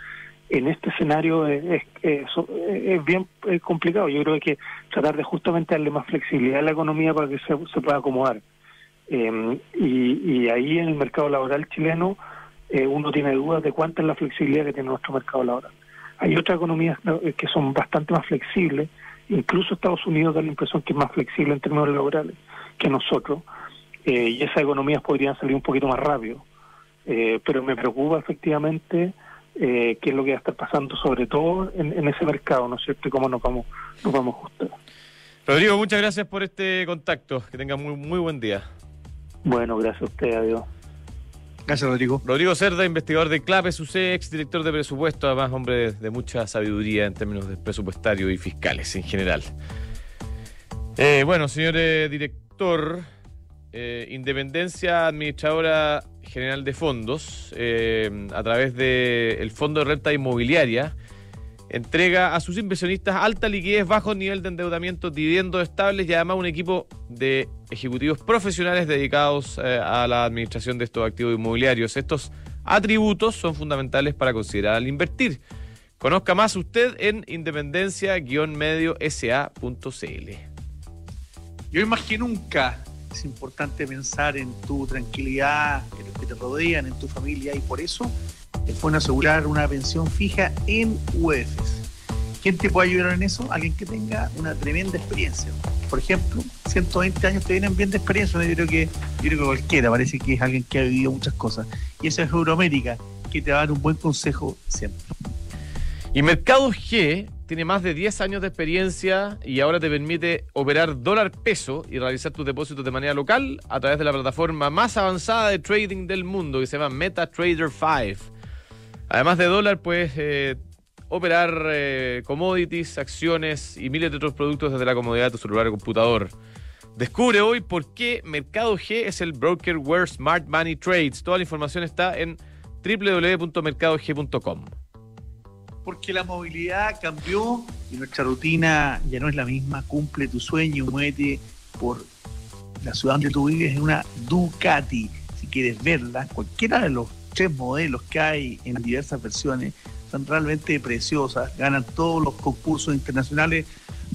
en este escenario es, es, bien complicado. Yo creo que tratar de justamente darle más flexibilidad a la economía para que se, pueda acomodar. Eh, y, y ahí en el mercado laboral chileno eh, uno tiene dudas de cuánta es la flexibilidad que tiene nuestro mercado laboral. Hay otras economías que son bastante más flexibles, incluso Estados Unidos da la impresión que es más flexible en términos laborales que nosotros, eh, y esas economías podrían salir un poquito más rápido. Eh, pero me preocupa efectivamente eh, qué es lo que va a estar pasando, sobre todo en, en ese mercado, ¿no es cierto? Y cómo nos vamos, nos vamos a ajustar. Rodrigo, muchas gracias por este contacto. Que tenga muy, muy buen día. Bueno, gracias a usted, adiós. Gracias, Rodrigo. Rodrigo Cerda, investigador de CLAP, SUC, ex director de presupuesto, además hombre de, de, mucha sabiduría en términos de presupuestarios y fiscales en general. Eh, bueno, señor eh, director, eh, Independencia Administradora General de Fondos, eh, a través del Fondo de Renta Inmobiliaria, entrega a sus inversionistas alta liquidez, bajo nivel de endeudamiento, dividendos estables y además un equipo de ejecutivos profesionales dedicados eh, a la administración de estos activos inmobiliarios. Estos atributos son fundamentales para considerar al invertir. Conozca más usted en independencia-medio-sa.cl. Y hoy más que nunca es importante pensar en tu tranquilidad, en los que te rodean, en tu familia y por eso es bueno asegurar una pensión fija en UEFs. ¿Quién te puede ayudar en eso? Alguien que tenga una tremenda experiencia. Por ejemplo, 120 años te vienen bien de experiencia. Yo creo que, yo creo que cualquiera parece que es alguien que ha vivido muchas cosas. Y eso es Euroamérica, que te va a dar un buen consejo siempre. Y Mercado G tiene más de 10 años de experiencia y ahora te permite operar dólar peso y realizar tus depósitos de manera local a través de la plataforma más avanzada de trading del mundo que se llama MetaTrader 5. Además de dólar, puedes eh, operar eh, commodities, acciones y miles de otros productos desde la comodidad de tu celular o computador. Descubre hoy por qué Mercado G es el broker where smart money trades. Toda la información está en www.mercadog.com. Porque la movilidad cambió y nuestra rutina ya no es la misma. Cumple tu sueño, muévete por la ciudad donde tú vives en una Ducati. Si quieres verla, cualquiera de los tres modelos que hay en diversas versiones son realmente preciosas, ganan todos los concursos internacionales,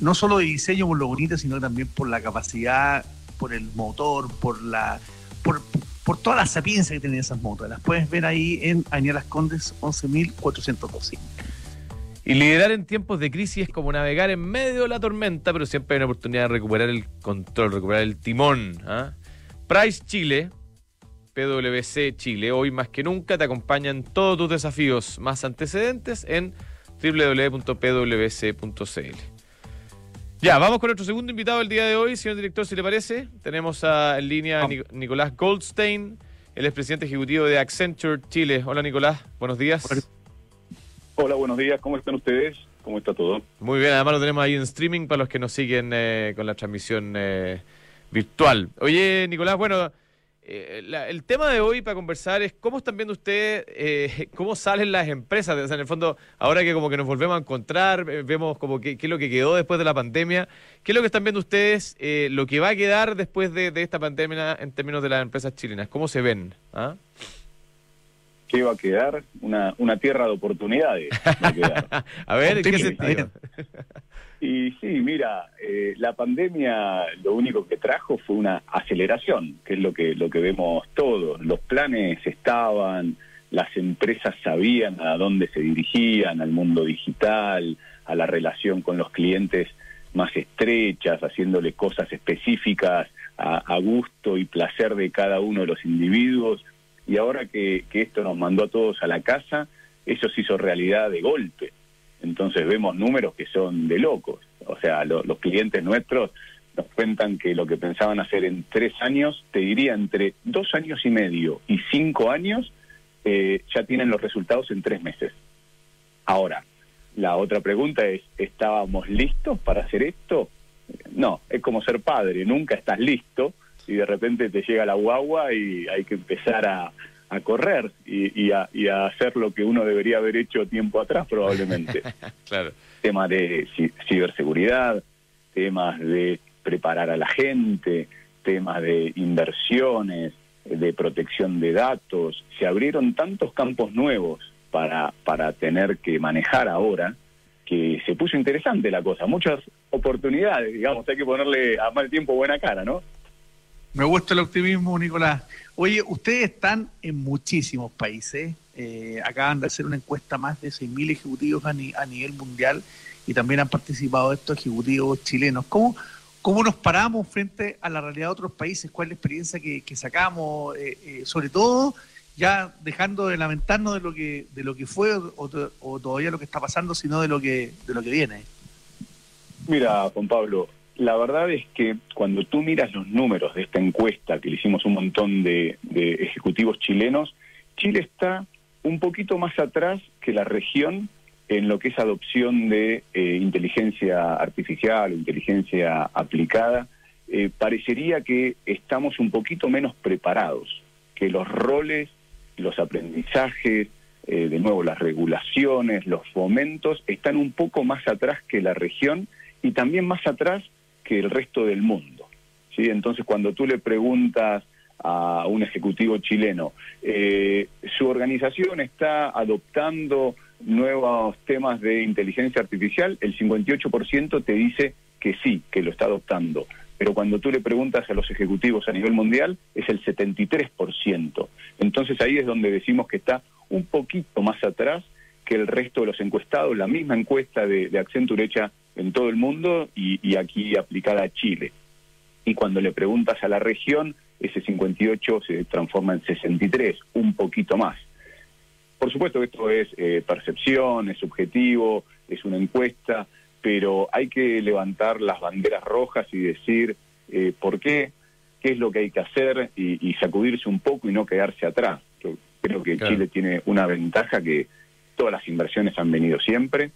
no solo de diseño por lo bonito, sino también por la capacidad, por el motor, por la por, por toda la sapiencia que tienen esas motos. Las puedes ver ahí en Avenida Las Condes 11.412. Y liderar en tiempos de crisis es como navegar en medio de la tormenta, pero siempre hay una oportunidad de recuperar el control, recuperar el timón. ¿ah? Price Chile PwC Chile. Hoy más que nunca te acompañan todos tus desafíos. Más antecedentes en www.pwc.cl. Ya, vamos con nuestro segundo invitado del día de hoy, señor director, si le parece. Tenemos a, en línea a Nicolás Goldstein, el es presidente ejecutivo de Accenture Chile. Hola Nicolás, buenos días. Buenos días, ¿cómo están ustedes? ¿Cómo está todo? Muy bien, además lo tenemos ahí en streaming para los que nos siguen eh, con la transmisión eh, virtual. Oye, Nicolás, bueno, eh, el tema de hoy para conversar es cómo están viendo ustedes, cómo salen las empresas. O sea, en el fondo, ahora que como que nos volvemos a encontrar, vemos como qué, es lo que quedó después de la pandemia. ¿Qué es lo que están viendo ustedes, lo que va a quedar después de, esta pandemia en términos de las empresas chilenas? ¿Cómo se ven? ¿Ah? ¿Qué va a quedar? Una, una tierra de oportunidades. a, ver, ¿qué sentido? Y sí, mira, eh, la pandemia lo único que trajo fue una aceleración, que es lo que, lo que vemos todos. Los planes estaban, las empresas sabían a dónde se dirigían, al mundo digital, a la relación con los clientes más estrechas, haciéndole cosas específicas a, gusto y placer de cada uno de los individuos. Y ahora que, que esto nos mandó a todos a la casa, eso se hizo realidad de golpe. Entonces vemos números que son de locos. O sea, los clientes nuestros nos cuentan que lo que pensaban hacer en tres años, te diría entre dos años y medio y cinco años, eh, ya tienen los resultados en tres meses. Ahora, la otra pregunta es, ¿estábamos listos para hacer esto? No, es como ser padre, nunca estás listo y de repente te llega la guagua y hay que empezar a, a correr y, a, hacer lo que uno debería haber hecho tiempo atrás probablemente. claro. Temas de ciberseguridad, temas de preparar a la gente, temas de inversiones, de protección de datos. Se abrieron tantos campos nuevos para, para tener que manejar ahora que se puso interesante la cosa. Muchas oportunidades, digamos, hay que ponerle a mal tiempo buena cara, ¿no? Me gusta el optimismo, Nicolás. Oye, ustedes están en muchísimos países. Eh, acaban de hacer una encuesta más de 6.000 ejecutivos a, nivel mundial y también han participado estos ejecutivos chilenos. ¿Cómo, ¿Cómo nos paramos frente a la realidad de otros países? ¿Cuál es la experiencia que, sacamos? Eh, eh, sobre todo, ya dejando de lamentarnos de lo que de lo que fue o, o, todavía lo que está pasando, sino de lo que de lo que viene. Mira, Juan Pablo, la verdad es que cuando tú miras los números de esta encuesta, que le hicimos un montón de, ejecutivos chilenos, Chile está un poquito más atrás que la región en lo que es adopción de eh, inteligencia artificial inteligencia aplicada. Eh, parecería que estamos un poquito menos preparados, que los roles, los aprendizajes, eh, de nuevo, las regulaciones, los fomentos están un poco más atrás que la región y también más atrás que el resto del mundo. ¿sí? Entonces, cuando tú le preguntas a un ejecutivo chileno, eh, su organización está adoptando nuevos temas de inteligencia artificial, el 58% te dice que sí, que lo está adoptando. Pero cuando tú le preguntas a los ejecutivos a nivel mundial, es el 73%. Entonces ahí es donde decimos que está un poquito más atrás que el resto de los encuestados, la misma encuesta de, de Accenture hecha en todo el mundo y, y aquí aplicada a Chile. Y cuando le preguntas a la región, ese 58 se transforma en 63, un poquito más. Por supuesto que esto es eh, percepción, es subjetivo, es una encuesta, pero hay que levantar las banderas rojas y decir eh, por qué, qué es lo que hay que hacer y, y, sacudirse un poco y no quedarse atrás. Yo creo que claro. Chile tiene una ventaja que todas las inversiones han venido siempre,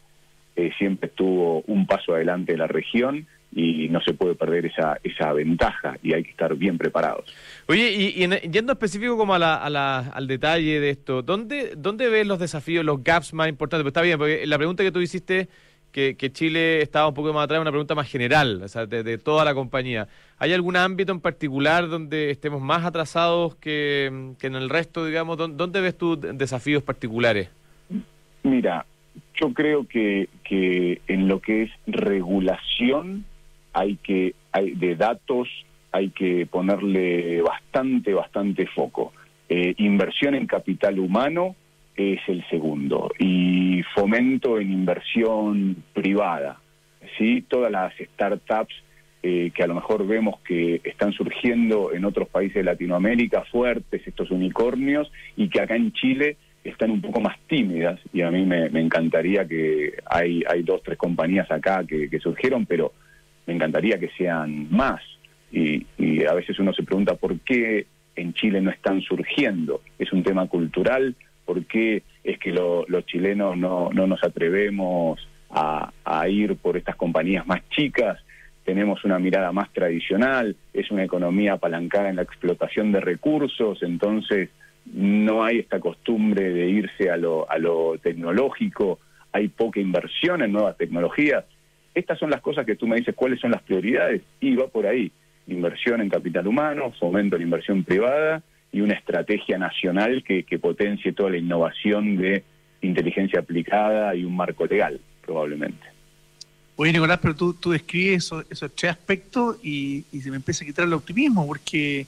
eh, siempre estuvo un paso adelante de la región y no se puede perder esa, esa ventaja y hay que estar bien preparados. Oye, y, y en, yendo específico como a la, a la, al detalle de esto, ¿dónde, ¿dónde ves los desafíos, los gaps más importantes? Pues está bien, porque la pregunta que tú hiciste, que, que Chile estaba un poco más atrás, es una pregunta más general, o sea, de, de, toda la compañía. ¿Hay algún ámbito en particular donde estemos más atrasados que, que en el resto, digamos? ¿Dónde ves tus desafíos particulares? Mira, yo creo que, que en lo que es regulación hay que, hay, de datos, hay que ponerle bastante, bastante foco. Eh, inversión en capital humano es el segundo y fomento en inversión privada. ¿sí? Todas las startups eh, que a lo mejor vemos que están surgiendo en otros países de Latinoamérica fuertes, estos unicornios, y que acá en Chile están un poco más tímidas y a mí me, encantaría que hay, hay dos, tres compañías acá que, surgieron, pero me encantaría que sean más. Y, y, a veces uno se pregunta por qué en Chile no están surgiendo. Es un tema cultural, por qué es que lo, los chilenos no, no nos atrevemos a, a ir por estas compañías más chicas. Tenemos una mirada más tradicional, es una economía apalancada en la explotación de recursos, entonces no hay esta costumbre de irse a lo, a lo tecnológico, hay poca inversión en nuevas tecnologías estas son las cosas que tú me dices, cuáles son las prioridades, y va por ahí. Inversión en capital humano, fomento en inversión privada y una estrategia nacional que, potencie toda la innovación de inteligencia aplicada y un marco legal, probablemente. Oye, Nicolás, pero tú, tú describes esos, esos tres aspectos y, y, se me empieza a quitar el optimismo, porque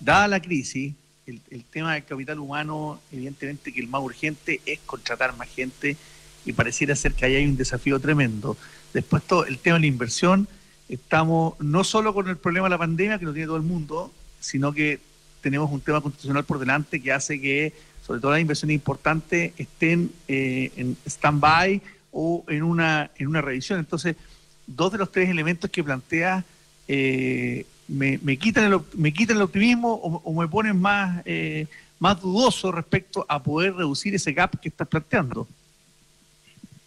dada la crisis, el, tema del capital humano, evidentemente que el más urgente es contratar más gente y pareciera ser que ahí hay un desafío tremendo. Después todo el tema de la inversión, estamos no solo con el problema de la pandemia que lo tiene todo el mundo, sino que tenemos un tema constitucional por delante que hace que, sobre todo las inversiones importantes, estén eh, en stand-by o en una, en una revisión. Entonces, dos de los tres elementos que plantea eh, me, me, quitan el, me quitan el optimismo o, o me ponen más, eh, más dudoso respecto a poder reducir ese gap que estás planteando.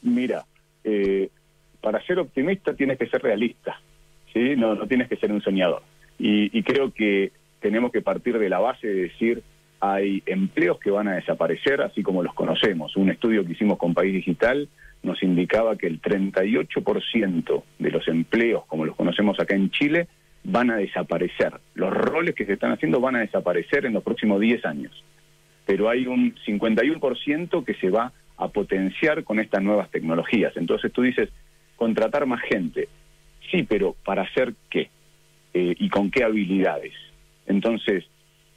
Mira, eh, para ser optimista tienes que ser realista, ¿sí? No, no tienes que ser un soñador. Y, y creo que tenemos que partir de la base de decir hay empleos que van a desaparecer así como los conocemos. Un estudio que hicimos con País Digital nos indicaba que el 38% de los empleos como los conocemos acá en Chile van a desaparecer. Los roles que se están haciendo van a desaparecer en los próximos 10 años. Pero hay un 51% que se va a potenciar con estas nuevas tecnologías. Entonces tú dices, contratar más gente. Sí, pero ¿para hacer qué? Eh, ¿Y con qué habilidades? Entonces,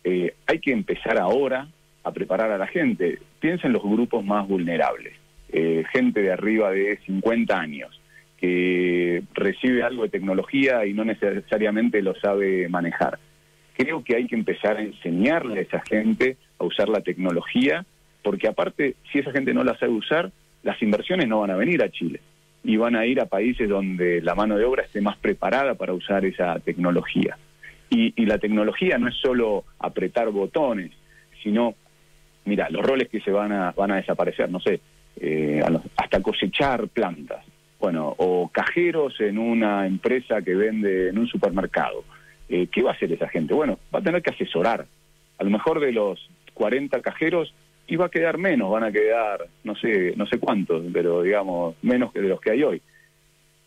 eh, hay que empezar ahora a preparar a la gente. Piensa en los grupos más vulnerables. Eh, gente de arriba de 50 años que recibe algo de tecnología y no necesariamente lo sabe manejar. Creo que hay que empezar a enseñarle a esa gente a usar la tecnología, porque aparte, si esa gente no la sabe usar, las inversiones no van a venir a Chile y van a ir a países donde la mano de obra esté más preparada para usar esa tecnología. Y, y la tecnología no es solo apretar botones, sino, mira, los roles que se van a, van a desaparecer, no sé, eh, hasta cosechar plantas, bueno, o cajeros en una empresa que vende en un supermercado. Eh, ¿Qué va a hacer esa gente? Bueno, va a tener que asesorar. A lo mejor de los 40 cajeros va a quedar menos, van a quedar, no sé, no sé cuántos, pero digamos, menos que de los que hay hoy.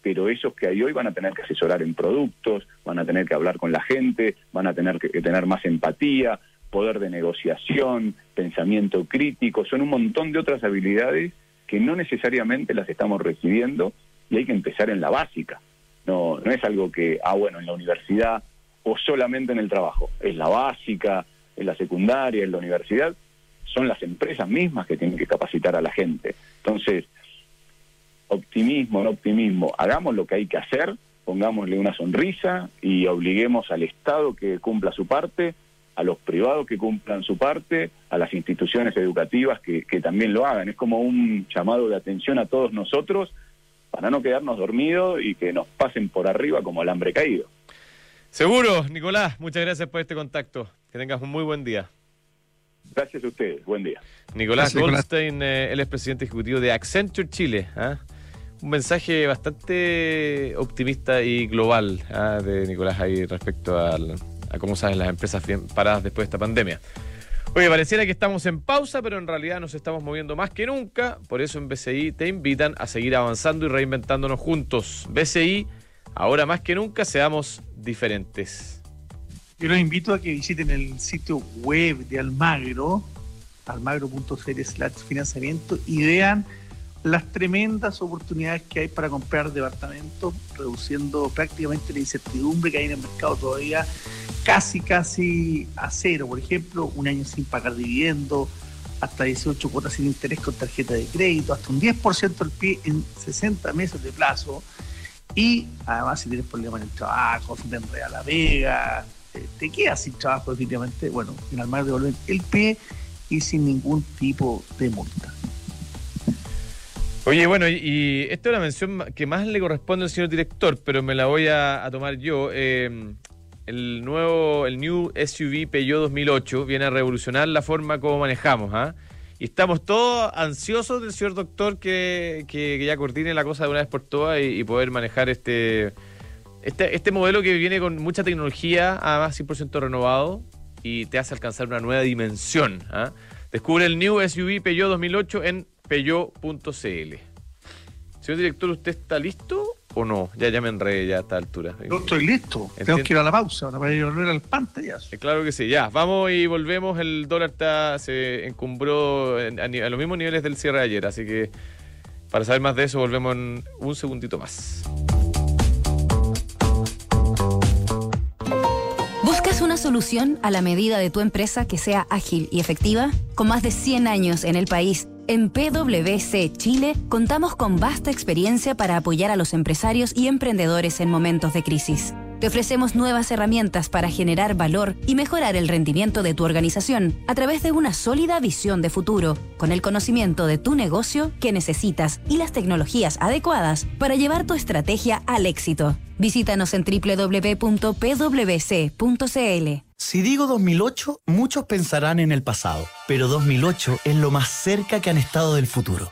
Pero esos que hay hoy van a tener que asesorar en productos, van a tener que hablar con la gente, van a tener que, tener más empatía, poder de negociación, pensamiento crítico, son un montón de otras habilidades que no necesariamente las estamos recibiendo y hay que empezar en la básica. No, no es algo que, ah, bueno, en la universidad o solamente en el trabajo, es la básica, en la secundaria, en la universidad, son las empresas mismas que tienen que capacitar a la gente. Entonces, optimismo, no optimismo, hagamos lo que hay que hacer, pongámosle una sonrisa y obliguemos al Estado que cumpla su parte, a los privados que cumplan su parte, a las instituciones educativas que, que también lo hagan. Es como un llamado de atención a todos nosotros para no quedarnos dormidos y que nos pasen por arriba como alambre caído. Seguro, Nicolás, muchas gracias por este contacto. Que tengas un muy buen día. Gracias a ustedes. Buen día. Nicolás Goldstein, eh, él es presidente ejecutivo de Accenture Chile. ¿ah? Un mensaje bastante optimista y global ¿ah? de Nicolás ahí respecto a cómo saben las empresas paradas después de esta pandemia. Oye, pareciera que estamos en pausa, pero en realidad nos estamos moviendo más que nunca. Por eso en BCI te invitan a seguir avanzando y reinventándonos juntos. BCI, ahora más que nunca, seamos diferentes. Yo los invito a que visiten el sitio web de Almagro, almagro.cl slash financiamiento y vean las tremendas oportunidades que hay para comprar departamentos, reduciendo prácticamente la incertidumbre que hay en el mercado todavía casi, casi a cero. Por ejemplo, un año sin pagar dividendo, hasta 18 cuotas sin interés con tarjeta de crédito, hasta un 10% al pie en 60 meses de plazo. Y además, si tienes problemas en el trabajo, si te la vega, te quedas sin trabajo definitivamente, bueno, en Almagro devolver el pie y sin ningún tipo de multa. Oye, bueno, y, esta es una mención que más le corresponde al señor director, pero me la voy a, tomar yo. Eh, el nuevo, el New SUV Peugeot 2008 viene a revolucionar la forma como manejamos, ¿ah? Y estamos todos ansiosos del señor doctor que, que, ya coordine la cosa de una vez por todas y poder manejar este este, este, modelo que viene con mucha tecnología, además 100% renovado, y te hace alcanzar una nueva dimensión. ¿ah? Descubre el New SUV Peugeot 2008 en peugeot.cl. Señor director, ¿usted está listo o no? Ya, ya me enredé ya a esta altura. Yo estoy listo. Tengo que ir a la pausa para ir a volver al pantallazo. Eh, claro que sí. Ya, vamos y volvemos. El dólar está, se encumbró a, a los mismos niveles del cierre de ayer. Así que para saber más de eso, volvemos en un segundito más. una solución a la medida de tu empresa que sea ágil y efectiva? Con más de 100 años en el país, en PwC Chile contamos con vasta experiencia para apoyar a los empresarios y emprendedores en momentos de crisis. Te ofrecemos nuevas herramientas para generar valor y mejorar el rendimiento de tu organización a través de una sólida visión de futuro, con el conocimiento de tu negocio que necesitas y las tecnologías adecuadas para llevar tu estrategia al éxito. Visítanos en www.pwc.cl. Si digo 2008, muchos pensarán en el pasado, pero 2008 es lo más cerca que han estado del futuro.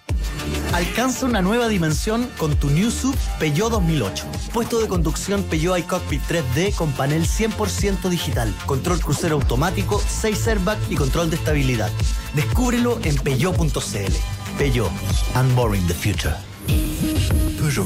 Alcanza una nueva dimensión con tu New Sub Peugeot 2008. Puesto de conducción Peugeot iCockpit 3D con panel 100% digital, control crucero automático, 6 airbags y control de estabilidad. Descúbrelo en peugeot.cl. Peugeot, unboring the future. Peugeot.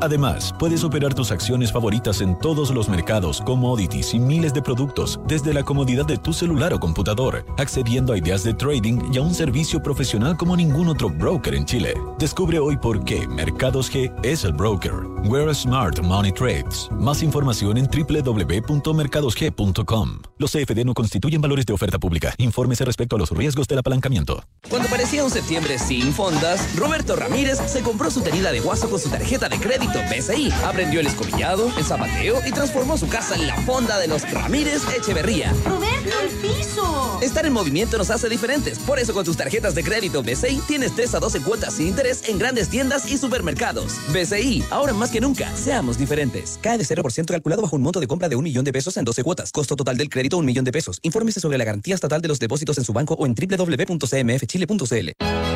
Además, puedes operar tus acciones favoritas en todos los mercados, commodities y miles de productos desde la comodidad de tu celular o computador, accediendo a ideas de trading y a un servicio profesional como ningún otro broker en Chile. Descubre hoy por qué Mercados G es el broker. Where Smart Money Trades. Más información en www.mercadosg.com. Los CFD no constituyen valores de oferta pública. Infórmese respecto a los riesgos del apalancamiento. Cuando parecía un septiembre sin fondas, Roberto Ramírez se compró su tenida de guaso con su tarjeta de crédito BCI. Aprendió el escobillado, el zapateo y transformó su casa en la fonda de los Ramírez Echeverría. ¡Roberto, el piso! Estar en movimiento nos hace diferentes. Por eso con tus tarjetas de crédito BCI tienes 3 a 12 cuotas sin interés en grandes tiendas y supermercados. BCI, ahora más que nunca, seamos diferentes. Cae de 0% calculado bajo un monto de compra de un millón de pesos en 12 cuotas. Costo total del crédito un millón de pesos. Infórmese sobre la garantía estatal de los depósitos en su banco o en www.cmfchile.cl.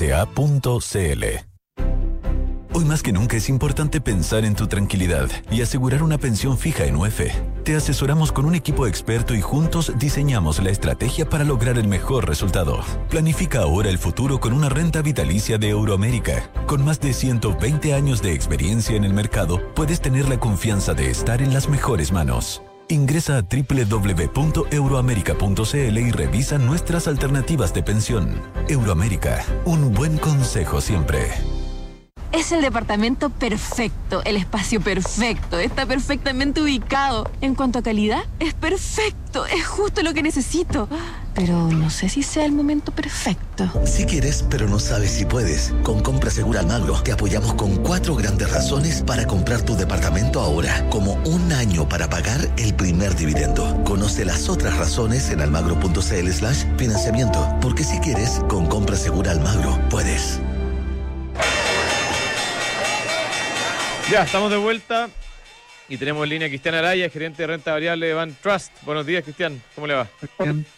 Hoy más que nunca es importante pensar en tu tranquilidad y asegurar una pensión fija en UEF. Te asesoramos con un equipo experto y juntos diseñamos la estrategia para lograr el mejor resultado. Planifica ahora el futuro con una renta vitalicia de Euroamérica. Con más de 120 años de experiencia en el mercado, puedes tener la confianza de estar en las mejores manos. Ingresa a www.euroamerica.cl y revisa nuestras alternativas de pensión. Euroamérica, un buen consejo siempre. Es el departamento perfecto, el espacio perfecto, está perfectamente ubicado. En cuanto a calidad, es perfecto, es justo lo que necesito. Pero no sé si sea el momento perfecto. Si quieres, pero no sabes si puedes. Con Compra Segura Almagro te apoyamos con cuatro grandes razones para comprar tu departamento ahora, como un año para pagar el primer dividendo. Conoce las otras razones en almagro.cl slash financiamiento, porque si quieres, con Compra Segura Almagro, puedes. Ya, estamos de vuelta y tenemos en línea a Cristian Araya, gerente de renta variable de Van Trust. Buenos días, Cristian. ¿Cómo le va?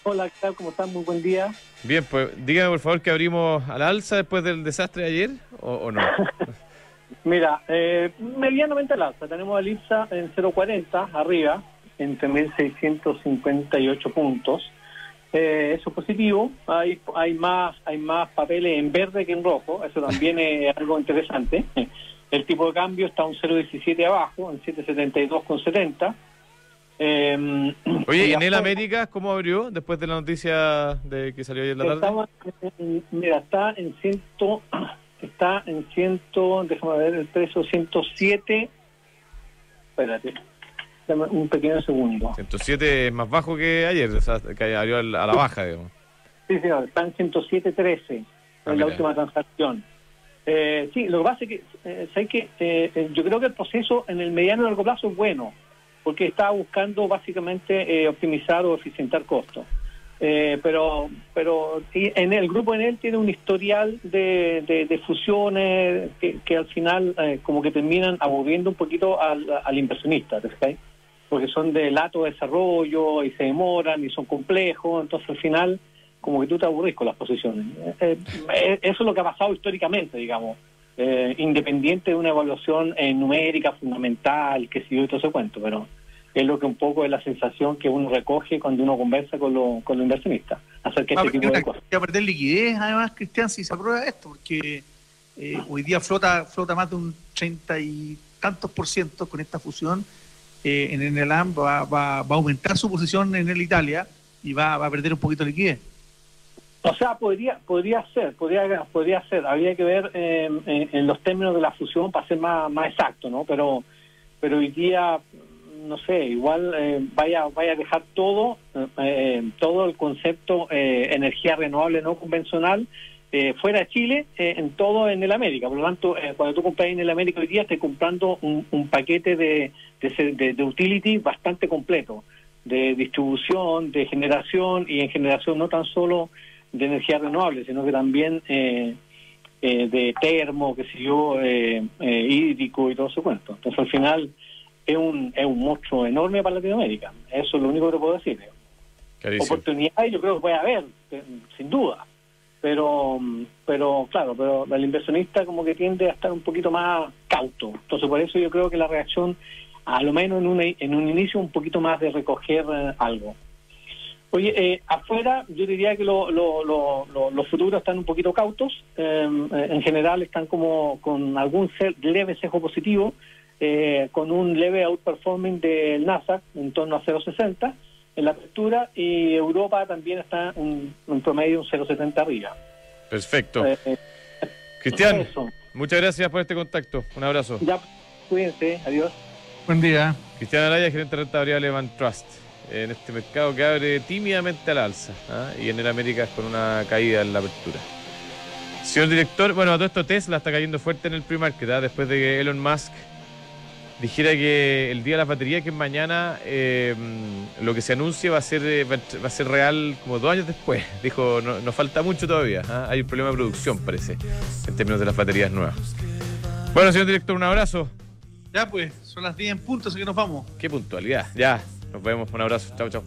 Hola, ¿qué tal? ¿Cómo están? Muy buen día. Bien, pues dígame por favor que abrimos al alza después del desastre de ayer o, o no. Mira, eh, medianamente al alza. Tenemos el IPSA en 0.40 arriba, en 3.658 puntos. Eh, eso es positivo. Hay, hay, más, hay más papeles en verde que en rojo. Eso también es algo interesante. El tipo de cambio está un 0.17 abajo, en 7.72,70. Eh, Oye, y ¿y en el América cómo abrió después de la noticia de que salió ayer en la tarde? Estaba en- mira, está en ciento, está en ciento, déjame ver el precio, 107. Espérate, dame un pequeño segundo. 107 es más bajo que ayer, o sea, que abrió a la baja, digamos. Sí, señor, está en 107.13 en Ah, la mira. última transacción. Eh, sí, lo que pasa es que, eh. Eh, eh, yo creo que el proceso en el mediano y largo plazo es bueno, porque está buscando básicamente optimizar o eficientar costos. Pero pero en el grupo en él tiene un historial de, de, fusiones que, al final como que terminan aburriendo un poquito al, inversionista, porque son de lato desarrollo y se demoran y son complejos, entonces al final como que tú te aburrís con las posiciones. Eh, eh, eso es lo que ha pasado históricamente, digamos, eh, independiente de una evaluación eh, numérica fundamental, que si yo todo ese cuento, pero es lo que un poco es la sensación que uno recoge cuando uno conversa con, lo- con los inversionistas acerca de a este tipo de cosas. va a perder liquidez, además, Cristian, si se aprueba esto, porque hoy día flota flota más de un treinta y tantos por ciento con esta fusión. Eh, en el ELAM va, va, va a aumentar su posición en el Italia y va, va a perder un poquito de liquidez. O sea, podría podría ser, podría podría ser. Habría que ver eh, en, los términos de la fusión para ser más, más exacto, ¿no? Pero pero hoy día, no sé, igual eh, vaya vaya a dejar todo, eh, todo el concepto energía renovable no convencional fuera de Chile, en todo en el América. Por lo tanto, cuando tú compras en el América hoy día, estás comprando un, un paquete de, de, de, de utility bastante completo, de distribución, de generación y en generación no tan solo de energía renovable, sino que también eh, eh, de termo, que sé yo, eh, eh, hídrico y todo ese cuento. Entonces, al final, es un, es un monstruo enorme para Latinoamérica. Eso es lo único que te puedo decir. Oportunidades yo creo que puede haber, eh, sin duda. Pero, pero claro, pero el inversionista como que tiende a estar un poquito más cauto. Entonces, por eso yo creo que la reacción, a lo menos en un, en un inicio, un poquito más de recoger algo. Oye, eh, afuera yo diría que lo- lo- lo- lo- los futuros están un poquito cautos. eh, en general están como con algún leve sesgo positivo, eh, con un leve outperforming del Nasdaq en torno a 0,60 en la apertura y Europa también está en, en promedio un 0,70 arriba. Perfecto. Eh, Cristian, eso. muchas gracias por este contacto. Un abrazo. Ya, cuídense, adiós. Buen día. Cristian Araya, gerente de renta variable de Van Trust. En este mercado que abre tímidamente al alza. ¿ah? Y en el América con una caída en la apertura. Señor director, bueno, a todo esto Tesla está cayendo fuerte en el pre-market, ¿ah? después de que Elon Musk dijera que el día de las baterías, que es mañana, eh, lo que se anuncie va a ser eh, va a ser real como dos años después. Dijo, no, nos falta mucho todavía. ¿ah? Hay un problema de producción, parece, en términos de las baterías nuevas. Bueno, señor director, un abrazo. Ya pues, son las 10 en punto, así que nos vamos. Qué puntualidad. Ya, nos vemos. Un abrazo. Chao, chao.